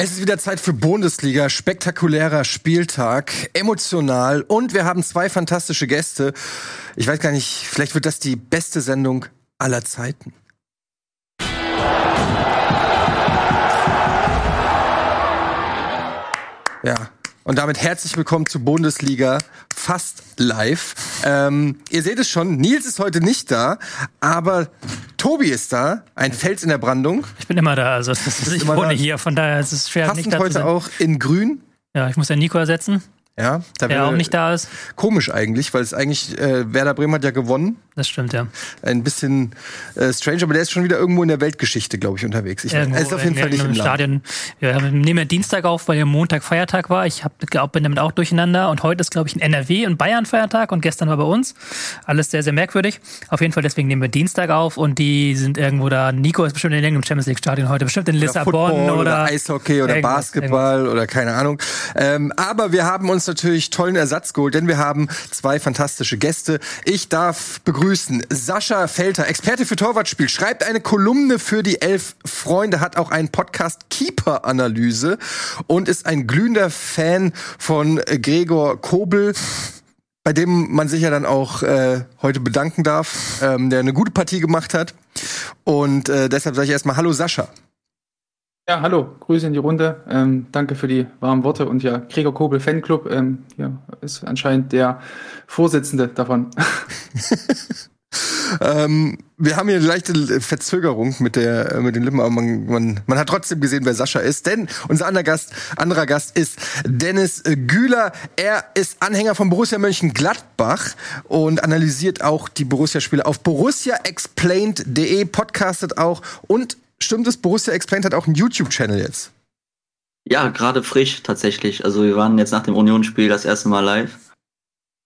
Es ist wieder Zeit für Bundesliga, spektakulärer Spieltag, emotional und wir haben zwei fantastische Gäste. Ich weiß gar nicht, vielleicht wird das die beste Sendung aller Zeiten. Ja, und damit herzlich willkommen zu Bundesliga fast live. Ähm, ihr seht es schon, Nils ist heute nicht da, aber Tobi ist da, ein Fels in der Brandung. Ich bin immer da, also ist, ich wohne da. hier, von daher ist es schwer, Passend nicht da heute auch in Grün. Ja, ich muss ja Nico ersetzen. Ja, da der auch nicht da ist. Komisch eigentlich, weil es eigentlich äh, Werder Bremen hat ja gewonnen. Das stimmt, ja. Ein bisschen äh, strange, aber der ist schon wieder irgendwo in der Weltgeschichte, glaube ich, unterwegs. Ich irgendwo, er ist auf jeden Fall nicht im Stadion. Ja, wir nehmen ja Dienstag auf, weil ja Montag Feiertag war. Ich hab, glaub, bin damit auch durcheinander. Und heute ist, glaube ich, ein NRW und Bayern Feiertag und gestern war bei uns. Alles sehr, sehr merkwürdig. Auf jeden Fall, deswegen nehmen wir Dienstag auf und die sind irgendwo da. Nico ist bestimmt in irgendeinem Champions League Stadion heute, bestimmt in Lissabon oder, oder, oder Eishockey oder Basketball irgendwas. oder keine Ahnung. Ähm, aber wir haben uns natürlich tollen Ersatz geholt, denn wir haben zwei fantastische Gäste. Ich darf begrüßen Sascha Felter, Experte für Torwartspiel, schreibt eine Kolumne für die Elf Freunde, hat auch einen Podcast Keeper Analyse und ist ein glühender Fan von Gregor Kobel bei dem man sich ja dann auch äh, heute bedanken darf, ähm, der eine gute Partie gemacht hat. Und äh, deshalb sage ich erstmal Hallo Sascha. Ja, hallo, Grüße in die Runde. Ähm, danke für die warmen Worte. Und ja, Gregor Kobel Fanclub ähm, hier ist anscheinend der Vorsitzende davon. ähm, wir haben hier eine leichte Verzögerung mit der äh, mit den Lippen, aber man, man, man hat trotzdem gesehen, wer Sascha ist. Denn unser anderer Gast, anderer Gast ist Dennis Güler. Er ist Anhänger von Borussia Mönchengladbach und analysiert auch die Borussia-Spiele auf borussiaexplained.de, podcastet auch und stimmt es, Borussia Explained hat auch einen YouTube-Channel jetzt. Ja, gerade frisch tatsächlich. Also wir waren jetzt nach dem Unionsspiel das erste Mal live.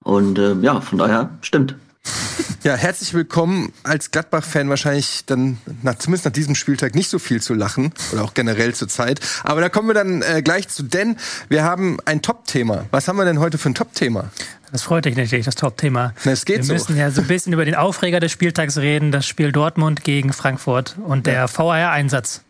Und äh, ja, von daher stimmt. Ja, herzlich willkommen als Gladbach-Fan wahrscheinlich dann nach, zumindest nach diesem Spieltag nicht so viel zu lachen oder auch generell zur Zeit. Aber da kommen wir dann äh, gleich zu, denn wir haben ein Top-Thema. Was haben wir denn heute für ein Top-Thema? Das freut dich natürlich, das Top-Thema. Es geht Wir so. müssen ja so ein bisschen über den Aufreger des Spieltags reden, das Spiel Dortmund gegen Frankfurt und der ja. VAR-Einsatz.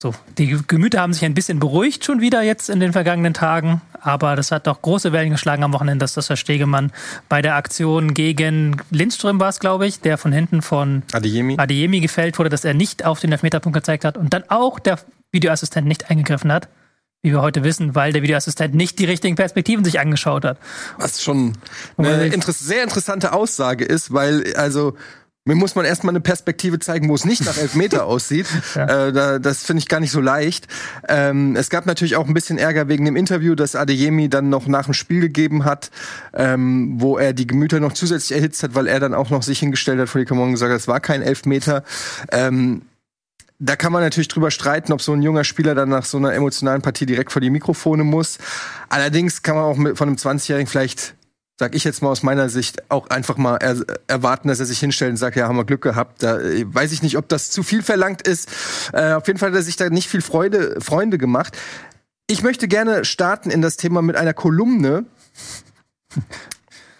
So, die Gemüter haben sich ein bisschen beruhigt schon wieder jetzt in den vergangenen Tagen, aber das hat doch große Wellen geschlagen am Wochenende, dass das Herr Stegemann bei der Aktion gegen Lindström war es, glaube ich, der von hinten von Adeyemi. Adeyemi gefällt wurde, dass er nicht auf den Elfmeterpunkt gezeigt hat und dann auch der Videoassistent nicht eingegriffen hat, wie wir heute wissen, weil der Videoassistent nicht die richtigen Perspektiven sich angeschaut hat. Was schon eine inter sehr interessante Aussage ist, weil also mir muss man erstmal eine Perspektive zeigen, wo es nicht nach Elfmeter aussieht. Ja. Äh, da, das finde ich gar nicht so leicht. Ähm, es gab natürlich auch ein bisschen Ärger wegen dem Interview, das Adeyemi dann noch nach dem Spiel gegeben hat, ähm, wo er die Gemüter noch zusätzlich erhitzt hat, weil er dann auch noch sich hingestellt hat vor die Kamera und gesagt hat, es war kein Elfmeter. Ähm, da kann man natürlich drüber streiten, ob so ein junger Spieler dann nach so einer emotionalen Partie direkt vor die Mikrofone muss. Allerdings kann man auch mit, von einem 20-Jährigen vielleicht sag ich jetzt mal aus meiner Sicht, auch einfach mal er, erwarten, dass er sich hinstellt und sagt, ja, haben wir Glück gehabt. Da äh, weiß ich nicht, ob das zu viel verlangt ist. Äh, auf jeden Fall hat er sich da nicht viel Freude, Freunde gemacht. Ich möchte gerne starten in das Thema mit einer Kolumne.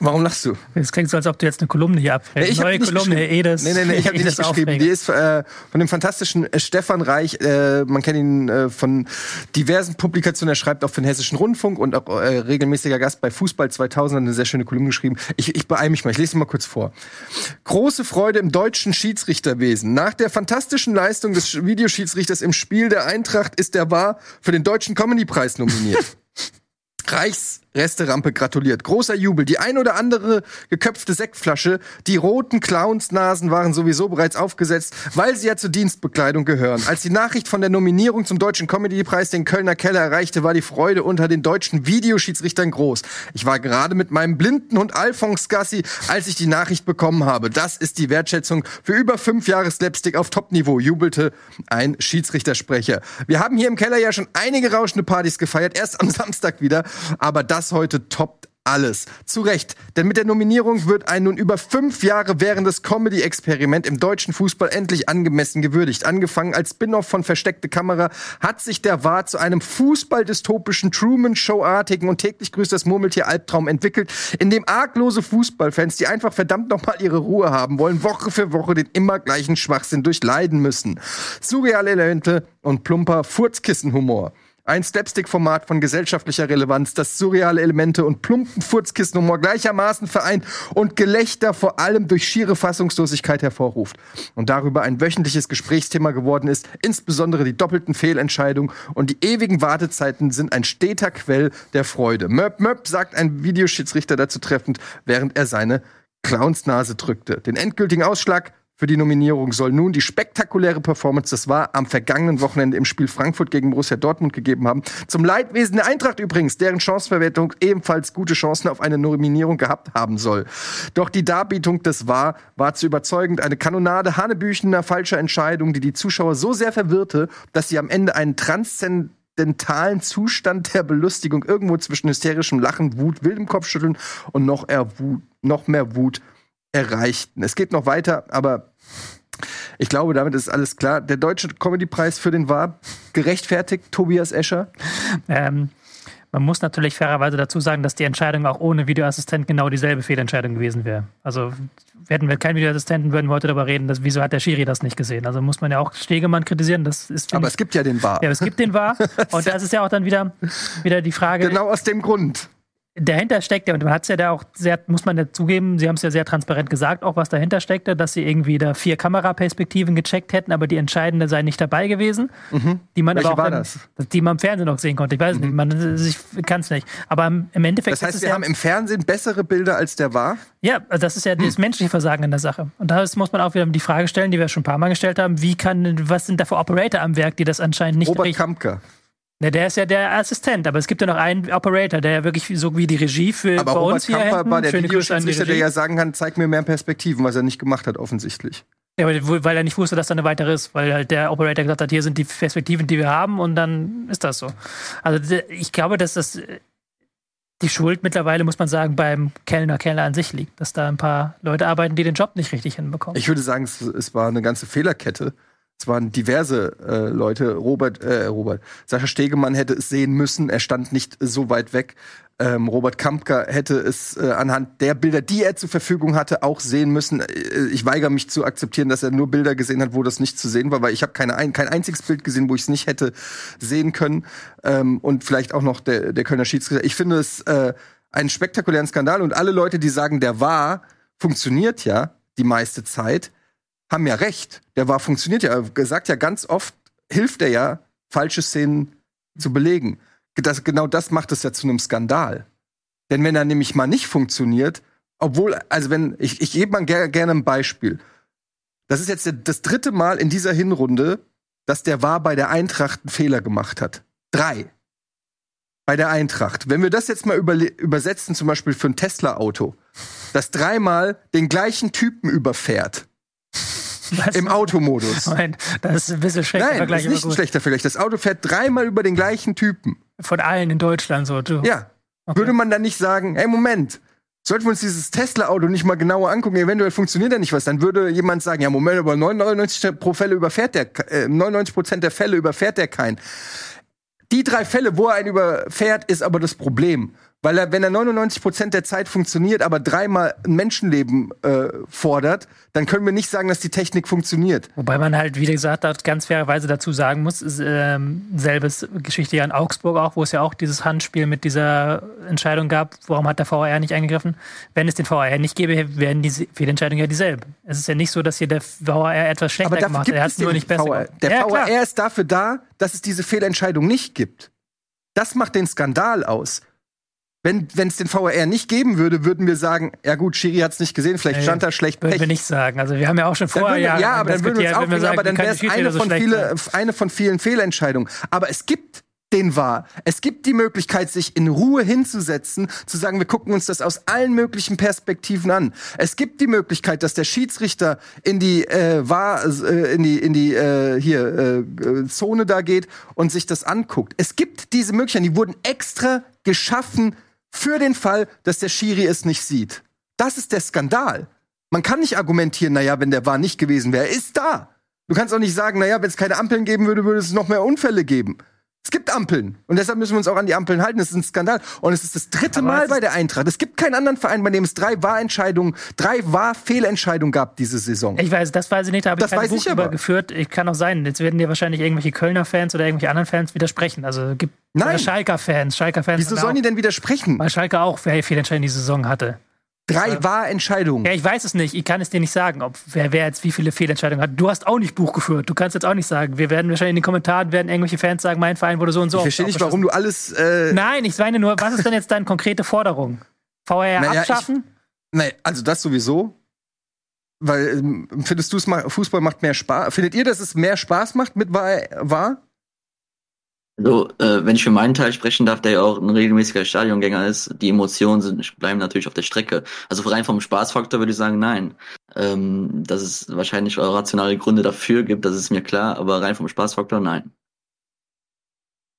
Warum lachst du? Es klingt so, als ob du jetzt eine Kolumne hier abfällst. Nee, ich Neue Kolumne, Herr Edes. Nee, nee, nee, ich habe die nicht geschrieben. Die ist äh, von dem fantastischen äh, Stefan Reich. Äh, man kennt ihn äh, von diversen Publikationen. Er schreibt auch für den Hessischen Rundfunk und auch äh, regelmäßiger Gast bei Fußball 2000. Hat eine sehr schöne Kolumne geschrieben. Ich, ich beeile mich mal. Ich lese mal kurz vor. Große Freude im deutschen Schiedsrichterwesen. Nach der fantastischen Leistung des Videoschiedsrichters im Spiel der Eintracht ist er wahr für den Deutschen Comedy-Preis nominiert. Reichs Resterampe gratuliert. Großer Jubel. Die ein oder andere geköpfte Sektflasche, die roten Clownsnasen waren sowieso bereits aufgesetzt, weil sie ja zur Dienstbekleidung gehören. Als die Nachricht von der Nominierung zum Deutschen Comedy-Preis den Kölner Keller erreichte, war die Freude unter den deutschen Videoschiedsrichtern groß. Ich war gerade mit meinem blinden Hund Alphonse Gassi, als ich die Nachricht bekommen habe. Das ist die Wertschätzung für über fünf Jahre Slapstick auf Top-Niveau, jubelte ein Schiedsrichtersprecher. Wir haben hier im Keller ja schon einige rauschende Partys gefeiert, erst am Samstag wieder, aber das das heute toppt alles. Zu Recht, denn mit der Nominierung wird ein nun über fünf Jahre währendes Comedy-Experiment im deutschen Fußball endlich angemessen gewürdigt. Angefangen als Spin-off von Versteckte Kamera hat sich der Wahr zu einem Fußball-dystopischen, Truman-Show-artigen und täglich grüßt das Murmeltier-Albtraum entwickelt, in dem arglose Fußballfans, die einfach verdammt nochmal ihre Ruhe haben wollen, Woche für Woche den immer gleichen Schwachsinn durchleiden müssen. Surreale Elemente und plumper Furzkissenhumor. Ein Slapstick-Format von gesellschaftlicher Relevanz, das surreale Elemente und plumpen Furzkissenhumor gleichermaßen vereint und Gelächter vor allem durch schiere Fassungslosigkeit hervorruft. Und darüber ein wöchentliches Gesprächsthema geworden ist, insbesondere die doppelten Fehlentscheidungen und die ewigen Wartezeiten sind ein steter Quell der Freude. Möp Möp sagt ein Videoschiedsrichter dazu treffend, während er seine Clownsnase drückte. Den endgültigen Ausschlag für die Nominierung soll nun die spektakuläre Performance, das war am vergangenen Wochenende im Spiel Frankfurt gegen Borussia Dortmund gegeben haben. Zum Leidwesen der Eintracht übrigens, deren Chancenverwertung ebenfalls gute Chancen auf eine Nominierung gehabt haben soll. Doch die Darbietung des war war zu überzeugend. Eine Kanonade Hanebüchener falscher Entscheidung, die die Zuschauer so sehr verwirrte, dass sie am Ende einen transzendentalen Zustand der Belustigung irgendwo zwischen hysterischem Lachen, Wut, wildem Kopfschütteln und noch, Wut, noch mehr Wut erreichten. Es geht noch weiter, aber ich glaube, damit ist alles klar. Der Deutsche Comedy-Preis für den war gerechtfertigt, Tobias Escher. Ähm, man muss natürlich fairerweise dazu sagen, dass die Entscheidung auch ohne Videoassistent genau dieselbe Fehlentscheidung gewesen wäre. Also hätten wir keinen Videoassistenten, würden wir heute darüber reden, dass, wieso hat der Schiri das nicht gesehen. Also muss man ja auch Stegemann kritisieren. Das ist, aber es gibt ja den War. Ja, es gibt den War. Und das ist ja auch dann wieder, wieder die Frage. Genau aus dem Grund dahinter steckt ja, und man hat es ja da auch sehr, muss man ja zugeben, sie haben es ja sehr transparent gesagt, auch was dahinter steckte, dass sie irgendwie da vier Kameraperspektiven gecheckt hätten, aber die entscheidende sei nicht dabei gewesen. Mhm. Die man Welche aber auch war dann, das? Die man im Fernsehen noch sehen konnte. Ich weiß es mhm. nicht, man, ich kann es nicht. Aber im Endeffekt. Das heißt, wir ja, haben im Fernsehen bessere Bilder als der war? Ja, also das ist ja das hm. menschliche Versagen in der Sache. Und da muss man auch wieder die Frage stellen, die wir schon ein paar Mal gestellt haben, wie kann, was sind da für Operator am Werk, die das anscheinend nicht Robert Kampke. Ne, der ist ja der Assistent, aber es gibt ja noch einen Operator, der ja wirklich so wie die Regie für aber bei Robert uns hier Kamper hinten, war der Videoschiedsrichter, der ja sagen kann, zeig mir mehr Perspektiven, was er nicht gemacht hat, offensichtlich. Ja, weil er nicht wusste, dass da eine weitere ist, weil halt der Operator gesagt hat, hier sind die Perspektiven, die wir haben und dann ist das so. Also ich glaube, dass das die Schuld mittlerweile, muss man sagen, beim Kellner, Kellner an sich liegt, dass da ein paar Leute arbeiten, die den Job nicht richtig hinbekommen. Ich würde sagen, es, es war eine ganze Fehlerkette es waren diverse äh, Leute. Robert, äh, Robert, Sascha Stegemann hätte es sehen müssen. Er stand nicht so weit weg. Ähm, Robert Kampka hätte es äh, anhand der Bilder, die er zur Verfügung hatte, auch sehen müssen. Äh, ich weigere mich zu akzeptieren, dass er nur Bilder gesehen hat, wo das nicht zu sehen war, weil ich habe keine ein, kein einziges Bild gesehen, wo ich es nicht hätte sehen können. Ähm, und vielleicht auch noch der, der Kölner Schiedsrichter. Ich finde es äh, einen spektakulären Skandal und alle Leute, die sagen, der war, funktioniert ja die meiste Zeit haben ja recht. Der war funktioniert ja. Er sagt ja ganz oft, hilft er ja, falsche Szenen zu belegen. Das, genau das macht es ja zu einem Skandal. Denn wenn er nämlich mal nicht funktioniert, obwohl, also wenn, ich, ich gebe mal ger gerne ein Beispiel. Das ist jetzt das dritte Mal in dieser Hinrunde, dass der war bei der Eintracht einen Fehler gemacht hat. Drei. Bei der Eintracht. Wenn wir das jetzt mal übersetzen, zum Beispiel für ein Tesla-Auto, das dreimal den gleichen Typen überfährt, was? Im Automodus. Moment, das ist ein bisschen schlechter Nein, Vergleich. Das ist nicht ein schlechter Vergleich. Das Auto fährt dreimal über den gleichen Typen. Von allen in Deutschland so. Du. Ja. Okay. Würde man dann nicht sagen, hey, Moment, sollten wir uns dieses Tesla-Auto nicht mal genauer angucken, eventuell funktioniert da nicht was, dann würde jemand sagen, ja, Moment, aber 99 pro Fälle überfährt der, äh, 99 Prozent der Fälle überfährt der keinen. Die drei Fälle, wo er einen überfährt, ist aber das Problem. Weil er, wenn er 99% der Zeit funktioniert, aber dreimal ein Menschenleben äh, fordert, dann können wir nicht sagen, dass die Technik funktioniert. Wobei man halt, wie gesagt, ganz fairerweise dazu sagen muss, ist, ähm, selbes Geschichte ja in Augsburg auch, wo es ja auch dieses Handspiel mit dieser Entscheidung gab, warum hat der VAR nicht eingegriffen? Wenn es den VAR nicht gäbe, wären die Fehlentscheidungen ja dieselben. Es ist ja nicht so, dass hier der VAR etwas schlechter gemacht hat. Er hat es nur nicht besser gemacht. Der ja, VAR ist dafür da, dass es diese Fehlentscheidung nicht gibt. Das macht den Skandal aus. Wenn es den VAR nicht geben würde, würden wir sagen, ja gut, Schiri hat es nicht gesehen, vielleicht nee, stand da schlecht Würden wir nicht sagen. Also wir haben ja auch schon vorher ja, ja, aber dann würden wir uns aufregen, aber dann wäre es eine, so viele, eine von vielen Fehlentscheidungen. Aber es gibt den war. Es gibt die Möglichkeit, sich in Ruhe hinzusetzen, zu sagen, wir gucken uns das aus allen möglichen Perspektiven an. Es gibt die Möglichkeit, dass der Schiedsrichter in die äh, war äh, in die in die äh, hier äh, Zone da geht und sich das anguckt. Es gibt diese Möglichkeiten, die wurden extra geschaffen Für den Fall, dass der Schiri es nicht sieht. Das ist der Skandal. Man kann nicht argumentieren, naja, wenn der war nicht gewesen wäre, er ist da. Du kannst auch nicht sagen, naja, wenn es keine Ampeln geben würde, würde es noch mehr Unfälle geben. Es gibt Ampeln. Und deshalb müssen wir uns auch an die Ampeln halten. Das ist ein Skandal. Und es ist das dritte Aber Mal bei der Eintracht. Es gibt keinen anderen Verein, bei dem es drei Wahrentscheidungen, drei Wahrfehlentscheidungen gab diese Saison. Ich weiß, das weiß ich nicht, da habe ich kein Buch über geführt. Ich kann auch sein. Jetzt werden dir wahrscheinlich irgendwelche Kölner Fans oder irgendwelche anderen Fans widersprechen. Also gibt Nein. Schalker Fans. Schalker Fans. Wieso sollen die denn widersprechen? Weil Schalke auch Fehlentscheidungen die Saison hatte. Drei Wahrentscheidungen. Ja, ich weiß es nicht. Ich kann es dir nicht sagen, ob wer, wer jetzt wie viele Fehlentscheidungen hat. Du hast auch nicht Buch geführt. Du kannst jetzt auch nicht sagen. Wir werden wahrscheinlich in den Kommentaren werden irgendwelche Fans sagen, mein Verein wurde so und so. Ich verstehe nicht, warum du alles. Äh Nein, ich meine nur, was ist denn jetzt deine konkrete Forderung? VR naja, abschaffen? Ich, nein, also das sowieso. Weil ähm, findest du es Fußball macht mehr Spaß? Findet ihr, dass es mehr Spaß macht mit war? Also, äh, wenn ich für meinen Teil sprechen darf, der ja auch ein regelmäßiger Stadiongänger ist, die Emotionen sind, bleiben natürlich auf der Strecke. Also rein vom Spaßfaktor würde ich sagen, nein. Ähm, dass es wahrscheinlich rationale Gründe dafür gibt, das ist mir klar, aber rein vom Spaßfaktor, nein.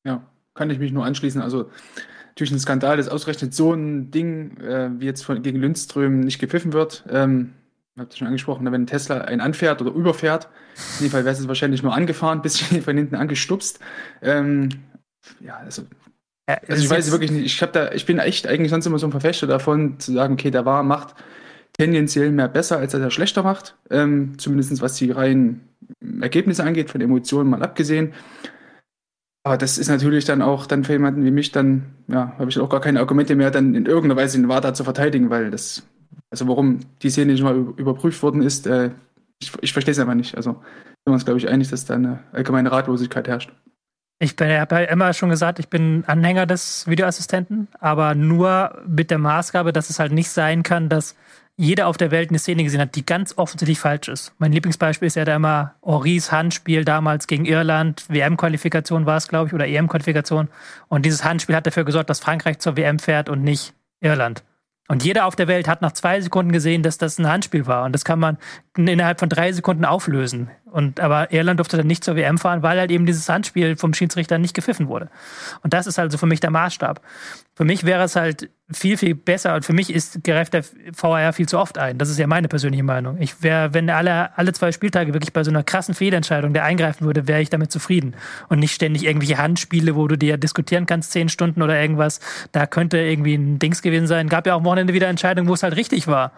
Ja, kann ich mich nur anschließen. Also natürlich ein Skandal, dass ausgerechnet so ein Ding äh, wie jetzt von, gegen Lindström nicht gepfiffen wird. Ähm, habt ihr schon angesprochen, wenn ein Tesla einen anfährt oder überfährt, in dem Fall wäre es wahrscheinlich nur angefahren, bisschen von hinten angestupst. Ähm, ja, also, also ich weiß wirklich nicht, ich, da, ich bin echt eigentlich sonst immer so ein Verfechter davon, zu sagen, okay, der war macht tendenziell mehr besser, als er der schlechter macht, ähm, zumindest was die reinen Ergebnisse angeht, von Emotionen mal abgesehen. Aber das ist natürlich dann auch dann für jemanden wie mich, dann ja, habe ich auch gar keine Argumente mehr, dann in irgendeiner Weise den WADA zu verteidigen, weil das also warum die Szene nicht mal überprüft worden ist, äh, ich, ich verstehe es einfach nicht. Also sind wir uns, glaube ich, einig, dass da eine allgemeine Ratlosigkeit herrscht. Ich habe ja immer schon gesagt, ich bin Anhänger des Videoassistenten, aber nur mit der Maßgabe, dass es halt nicht sein kann, dass jeder auf der Welt eine Szene gesehen hat, die ganz offensichtlich falsch ist. Mein Lieblingsbeispiel ist ja da immer Henris Handspiel damals gegen Irland. WM-Qualifikation war es, glaube ich, oder EM-Qualifikation. Und dieses Handspiel hat dafür gesorgt, dass Frankreich zur WM fährt und nicht Irland. Und jeder auf der Welt hat nach zwei Sekunden gesehen, dass das ein Handspiel war. Und das kann man innerhalb von drei Sekunden auflösen. Und, aber Irland durfte dann nicht zur WM fahren, weil halt eben dieses Handspiel vom Schiedsrichter nicht gepfiffen wurde. Und das ist also für mich der Maßstab. Für mich wäre es halt viel, viel besser. Und für mich ist greift der VAR viel zu oft ein. Das ist ja meine persönliche Meinung. Ich wäre, wenn alle, alle zwei Spieltage wirklich bei so einer krassen Fehlentscheidung der eingreifen würde, wäre ich damit zufrieden. Und nicht ständig irgendwelche Handspiele, wo du dir diskutieren kannst, zehn Stunden oder irgendwas. Da könnte irgendwie ein Dings gewesen sein. Gab ja auch am Wochenende wieder Entscheidungen, wo es halt richtig war.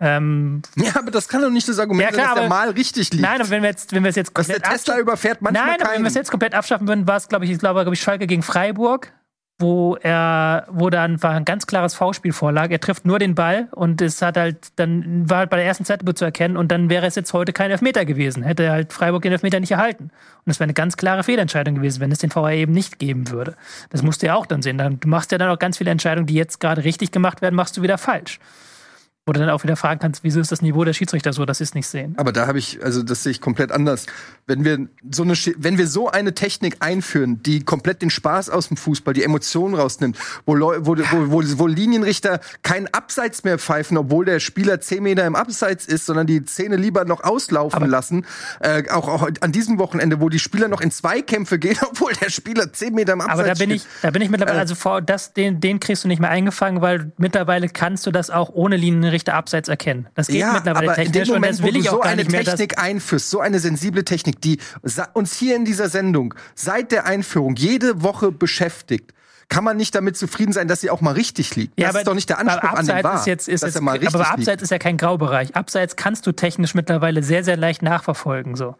Ähm, ja, aber das kann doch nicht das Argument ja, klar, sein, dass der Mal richtig liegt. Nein, aber wenn wir jetzt, wenn wir es jetzt komplett dass der Tesla überfährt manchmal Nein, aber wenn wir es jetzt komplett abschaffen würden, war es, glaube ich, ich glaube, glaube ich, Schalke gegen Freiburg wo er, wo dann war ein ganz klares V-Spiel vorlag. Er trifft nur den Ball und es hat halt, dann war halt bei der ersten Zeitlupe zu erkennen und dann wäre es jetzt heute kein Elfmeter gewesen. Hätte halt Freiburg den Elfmeter nicht erhalten. Und es wäre eine ganz klare Fehlentscheidung gewesen, wenn es den VR eben nicht geben würde. Das musst du ja auch dann sehen. Du machst ja dann auch ganz viele Entscheidungen, die jetzt gerade richtig gemacht werden, machst du wieder falsch. Wo du dann auch wieder fragen kannst, wieso ist das Niveau der Schiedsrichter so, dass sie es nicht sehen. Aber da habe ich, also das sehe ich komplett anders. Wenn wir so eine, wenn wir so eine Technik einführen, die komplett den Spaß aus dem Fußball, die Emotionen rausnimmt, wo, Leu wo, wo, wo, wo Linienrichter keinen Abseits mehr pfeifen, obwohl der Spieler zehn Meter im Abseits ist, sondern die Szene lieber noch auslaufen Aber lassen. Äh, auch, auch an diesem Wochenende, wo die Spieler noch in Zweikämpfe gehen, obwohl der Spieler zehn Meter im Abseits Aber da bin steht. ich, da bin ich mittlerweile, äh, also vor, das, den, den kriegst du nicht mehr eingefangen, weil mittlerweile kannst du das auch ohne Linienrichter Schiedsrichter abseits erkennen. Das geht ja, mittlerweile aber technisch in dem Moment, und das will ich auch so gar eine nicht mehr, Technik einführst, so eine sensible Technik, die uns hier in dieser Sendung seit der Einführung jede Woche beschäftigt, kann man nicht damit zufrieden sein, dass sie auch mal richtig liegt. Ja, das aber, ist doch nicht der Anspruch an den War, ist jetzt, ist dass jetzt, er mal richtig Aber Abseits liegt. ist ja kein Graubereich. Abseits kannst du technisch mittlerweile sehr, sehr leicht nachverfolgen. So.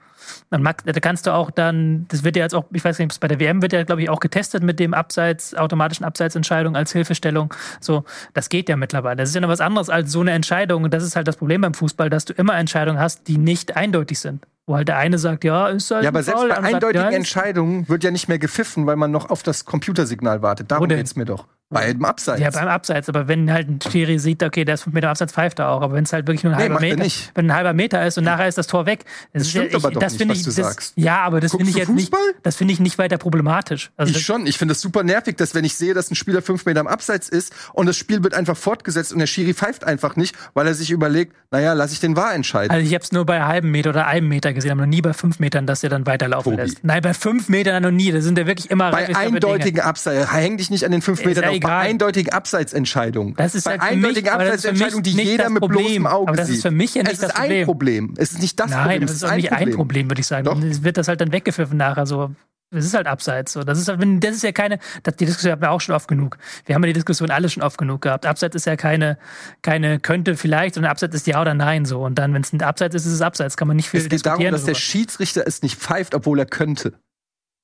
Dann da kannst du auch dann, das wird ja jetzt auch, ich weiß nicht, bei der WM wird ja, glaube ich, auch getestet mit dem Abseits, automatischen Abseitsentscheidung als Hilfestellung. So, das geht ja mittlerweile. Das ist ja noch was anderes als so eine Entscheidung. Und das ist halt das Problem beim Fußball, dass du immer Entscheidungen hast, die nicht eindeutig sind. Wo halt der eine sagt, ja, ist halt Ja, aber selbst bei eindeutigen sagt, ja, Entscheidungen wird ja nicht mehr gepfiffen, weil man noch auf das Computersignal wartet. Darum geht's mir doch. Beim Abseits. Ja, beim Abseits. Aber wenn halt ein Schiri sieht, okay, der ist fünf Meter Abseits, pfeift er auch. Aber wenn es halt wirklich nur ein nee, halber Meter, ist, wenn ein halber Meter ist und nachher ist das Tor weg, das, das stimmt ja, ich, aber doch das nicht, was ich, du das, sagst. Ja, aber das finde ich jetzt nicht, das finde ich nicht weiter problematisch. Also ich schon. Ich finde es super nervig, dass wenn ich sehe, dass ein Spieler fünf Meter am Abseits ist und das Spiel wird einfach fortgesetzt und der Schiri pfeift einfach nicht, weil er sich überlegt, naja, lass ich den wahr entscheiden. Also ich habe es nur bei halben Meter oder einem Meter gesehen, aber noch nie bei fünf Metern, dass er dann weiterlaufen Tobi. lässt. Nein, bei fünf Metern noch nie. Das sind ja wirklich immer bei eindeutigen Abseits. Häng dich nicht an den fünf Metern auf bei eindeutigen Abseitsentscheidungen. Das ist bei halt eindeutigen Abseitsentscheidungen, die jeder mit bloßem Auge aber das ist für mich ja nicht es das ist ein Problem. Es ist nicht das Nein, Problem. das ist auch nicht ein Problem, würde ich sagen. Doch. Es wird das halt dann weggepfiffen nachher so. Es ist halt abseits so. Das ist, das ist ja keine, das, die Diskussion haben wir auch schon oft genug. Wir haben ja die Diskussion alle schon oft genug gehabt. Abseits ist ja keine, keine könnte vielleicht, sondern Abseits ist ja oder nein so. Und dann, wenn es ein Abseits ist, ist es Abseits. Kann man nicht viel Es geht darum, dass darüber. der Schiedsrichter es nicht pfeift, obwohl er könnte.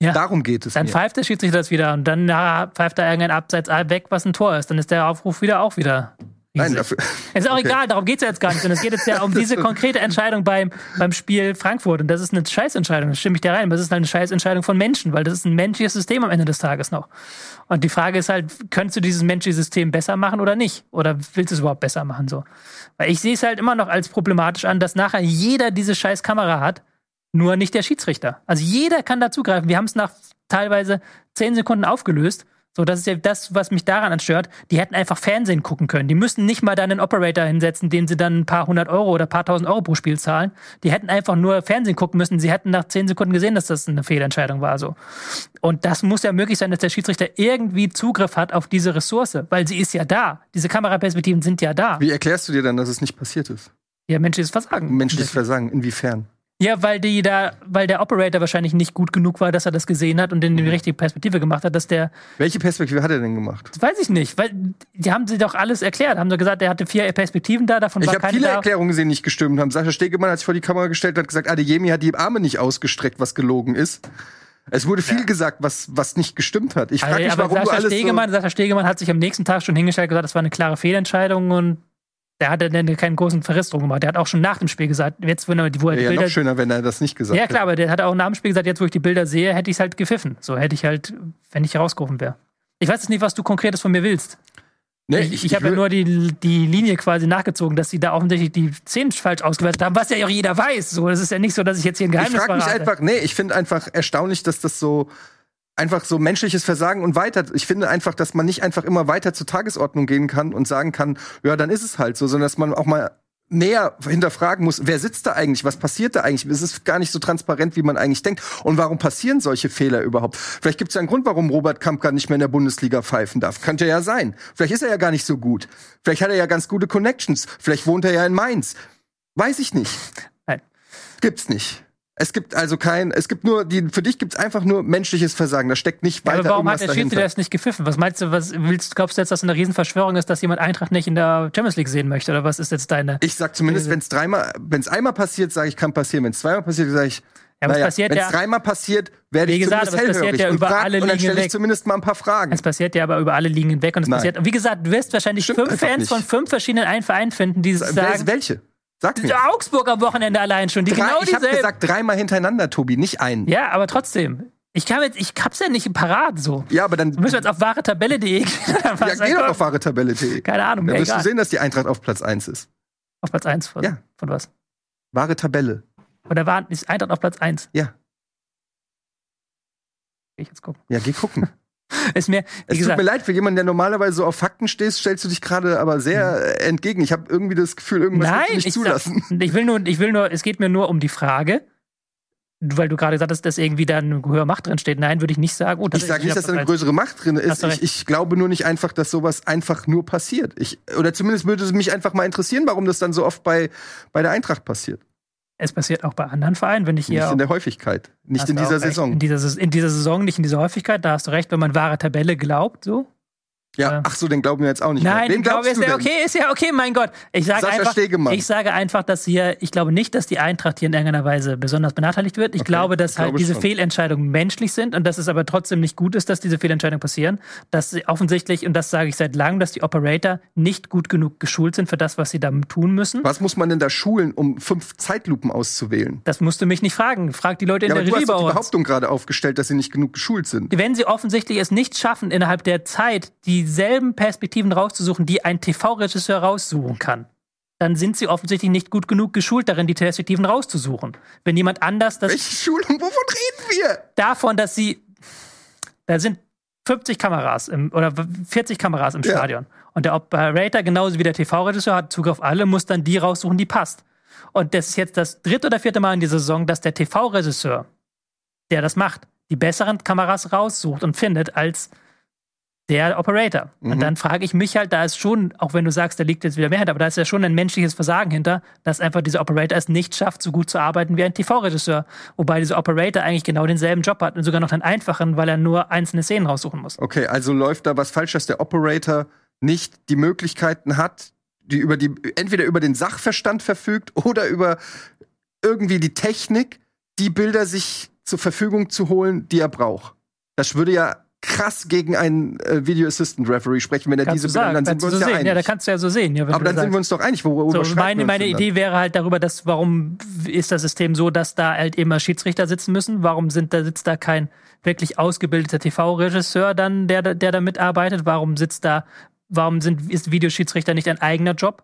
Ja. Darum geht es. Dann mir. pfeift der Schiedsrichter das wieder und dann na, pfeift er irgendein Abseits weg, was ein Tor ist. Dann ist der Aufruf wieder auch wieder Nein, dafür. Ist auch okay. egal, darum geht es ja jetzt gar nicht. es geht jetzt ja um diese konkrete Entscheidung beim, beim Spiel Frankfurt. Und das ist eine Scheißentscheidung, da stimme ich dir rein. Das ist halt eine Scheißentscheidung von Menschen, weil das ist ein menschliches System am Ende des Tages noch. Und die Frage ist halt, könntest du dieses menschliche System besser machen oder nicht? Oder willst du es überhaupt besser machen? So? Weil ich sehe es halt immer noch als problematisch an, dass nachher jeder diese scheiß Kamera hat, nur nicht der Schiedsrichter. Also jeder kann da zugreifen. Wir haben es nach teilweise zehn Sekunden aufgelöst so, das ist ja das, was mich daran anstört. Die hätten einfach Fernsehen gucken können. Die müssten nicht mal dann einen Operator hinsetzen, den sie dann ein paar hundert Euro oder ein paar tausend Euro pro Spiel zahlen. Die hätten einfach nur Fernsehen gucken müssen. Sie hätten nach zehn Sekunden gesehen, dass das eine Fehlentscheidung war. So. Und das muss ja möglich sein, dass der Schiedsrichter irgendwie Zugriff hat auf diese Ressource, weil sie ist ja da. Diese Kameraperspektiven sind ja da. Wie erklärst du dir dann, dass es nicht passiert ist? Ja, menschliches Versagen. Menschliches Versagen, inwiefern? Ja, weil die da, weil der Operator wahrscheinlich nicht gut genug war, dass er das gesehen hat und in die mhm. richtige Perspektive gemacht hat, dass der. Welche Perspektive hat er denn gemacht? Das weiß ich nicht, weil die haben sie doch alles erklärt, haben sie gesagt, er hatte vier Perspektiven da, davon ich war keine. Ich habe viele da. Erklärungen gesehen, nicht gestimmt haben. Sascha Stegemann hat sich vor die Kamera gestellt und hat gesagt, Adeyemi hat die Arme nicht ausgestreckt, was gelogen ist. Es wurde viel ja. gesagt, was, was nicht gestimmt hat. Ich frage mich, warum Sascha du alles Stegemann, so Sascha Stegemann hat sich am nächsten Tag schon hingestellt und gesagt, das war eine klare Fehlentscheidung und der hat dann keinen großen Verriss drum gemacht. Der hat auch schon nach dem Spiel gesagt, jetzt, wenn er, wo er die ja, Bilder. noch schöner, wenn er das nicht gesagt hätte. Ja, klar, aber der hat auch nach dem Spiel gesagt, jetzt, wo ich die Bilder sehe, hätte ich es halt gepfiffen. So hätte ich halt, wenn ich rausgerufen wäre. Ich weiß jetzt nicht, was du Konkretes von mir willst. Nee, ich, ich, ich habe ja nur die, die Linie quasi nachgezogen, dass sie da offensichtlich die Szenen falsch ausgewertet haben, was ja auch jeder weiß. So, das ist ja nicht so, dass ich jetzt hier ein Geheimnis Ich frage mich einfach, nee, ich finde einfach erstaunlich, dass das so einfach so menschliches Versagen und weiter. Ich finde einfach, dass man nicht einfach immer weiter zur Tagesordnung gehen kann und sagen kann, ja, dann ist es halt so, sondern dass man auch mal näher hinterfragen muss, wer sitzt da eigentlich, was passiert da eigentlich? Es ist gar nicht so transparent, wie man eigentlich denkt. Und warum passieren solche Fehler überhaupt? Vielleicht gibt es ja einen Grund, warum Robert Kampka nicht mehr in der Bundesliga pfeifen darf. Könnte ja sein. Vielleicht ist er ja gar nicht so gut. Vielleicht hat er ja ganz gute Connections. Vielleicht wohnt er ja in Mainz. Weiß ich nicht. Nein. Gibt's nicht. Es gibt also kein, es gibt nur, die, für dich gibt es einfach nur menschliches Versagen. Da steckt nicht weiter ja, aber warum hat der Schiedsrichter das nicht gepfiffen? Was meinst du, was willst, glaubst du jetzt, dass eine Riesenverschwörung ist, dass jemand Eintracht nicht in der Champions League sehen möchte? Oder was ist jetzt deine? Ich sag zumindest, wenn es dreimal, wenn es einmal passiert, sage ich, kann passieren. Wenn es zweimal passiert, sage ich, ja, naja, wenn es ja, dreimal passiert, werde ich gesagt, zumindest es passiert ja über frag, alle und dann stelle ich zumindest mal ein paar Fragen. Es passiert ja aber über alle Ligen hinweg und es Nein. passiert. Wie gesagt, du wirst wahrscheinlich Stimmt fünf Fans nicht. von fünf verschiedenen Vereinen finden, die sagen. Welche? Sag mir. Augsburg am Wochenende allein schon. Die Drei, genau ich habe gesagt dreimal hintereinander, Tobi, nicht einen. Ja, aber trotzdem. Ich kann jetzt, ich hab's ja nicht parat so. Ja, aber dann. müssen wir jetzt auf wahretabelle.de gehen. ja, geh doch auf wahretabelle.de. Keine Ahnung. Da wirst egal. du sehen, dass die Eintracht auf Platz 1 ist. Auf Platz 1 von, ja. von was? Wahre Tabelle. Oder war, ist Eintracht auf Platz 1? Ja. Geh ich jetzt gucken. Ja, geh gucken. ist mir, es gesagt, tut mir leid, für jemanden, der normalerweise so auf Fakten stehst, stellst du dich gerade aber sehr hm. entgegen. Ich habe irgendwie das Gefühl, irgendwas Nein, nicht ich zulassen. Sag, ich will nur, ich will nur, es geht mir nur um die Frage, weil du gerade sagtest, dass irgendwie da eine höhere Macht drin steht. Nein, würde ich nicht sagen. Oh, ich sage nicht, dass da eine größere Macht drin ist. Ich, ich, glaube nur nicht einfach, dass sowas einfach nur passiert. Ich, oder zumindest würde es mich einfach mal interessieren, warum das dann so oft bei, bei der Eintracht passiert. Es passiert auch bei anderen Vereinen, wenn ich hier. Nicht in der Häufigkeit. Nicht in dieser Saison. In dieser, in dieser Saison, nicht in dieser Häufigkeit. Da hast du recht, wenn man wahre Tabelle glaubt, so. Ja, ach so, den glauben wir jetzt auch nicht. Nein, Wem glaubst ist du ja okay, ist ja okay, mein Gott. Ich sage einfach, Stegemann. ich sage einfach, dass hier, ich glaube nicht, dass die Eintracht hier in irgendeiner Weise besonders benachteiligt wird. Ich okay, glaube, dass ich halt glaube diese schon. Fehlentscheidungen menschlich sind und dass es aber trotzdem nicht gut ist, dass diese Fehlentscheidungen passieren. Dass sie offensichtlich, und das sage ich seit langem, dass die Operator nicht gut genug geschult sind für das, was sie da tun müssen. Was muss man denn da schulen, um fünf Zeitlupen auszuwählen? Das musst du mich nicht fragen. Frag die Leute in ja, der Regie du hast die Behauptung gerade aufgestellt, dass sie nicht genug geschult sind. Wenn sie offensichtlich es nicht schaffen, innerhalb der Zeit dieselben Perspektiven rauszusuchen, die ein TV-Regisseur raussuchen kann, dann sind sie offensichtlich nicht gut genug geschult darin, die Perspektiven rauszusuchen. Wenn jemand anders das. Welche Schulung? Wovon reden wir? Davon, dass sie. Da sind 50 Kameras im, oder 40 Kameras im ja. Stadion. Und der Operator, genauso wie der TV-Regisseur, hat Zugriff auf alle, muss dann die raussuchen, die passt. Und das ist jetzt das dritte oder vierte Mal in dieser Saison, dass der TV-Regisseur, der das macht, die besseren Kameras raussucht und findet als der Operator. Mhm. Und dann frage ich mich halt, da ist schon, auch wenn du sagst, da liegt jetzt wieder Mehrheit, aber da ist ja schon ein menschliches Versagen hinter, dass einfach dieser Operator es nicht schafft, so gut zu arbeiten wie ein TV-Regisseur. Wobei dieser Operator eigentlich genau denselben Job hat und sogar noch einen einfachen, weil er nur einzelne Szenen raussuchen muss. Okay, also läuft da was falsch, dass der Operator nicht die Möglichkeiten hat, die über die, entweder über den Sachverstand verfügt oder über irgendwie die Technik, die Bilder sich zur Verfügung zu holen, die er braucht. Das würde ja krass gegen einen äh, Video Assistant Referee sprechen, wenn er kannst diese Bilder, dann sind wir uns so ja sehen. einig. Ja, da kannst du ja so sehen. Ja, Aber dann sind wir uns doch einig, worüber so, meine, meine Idee wäre halt darüber, dass warum ist das System so, dass da halt immer Schiedsrichter sitzen müssen? Warum sind da sitzt da kein wirklich ausgebildeter TV-Regisseur dann, der, der da mitarbeitet? Warum sitzt da, warum sind, ist Videoschiedsrichter nicht ein eigener Job?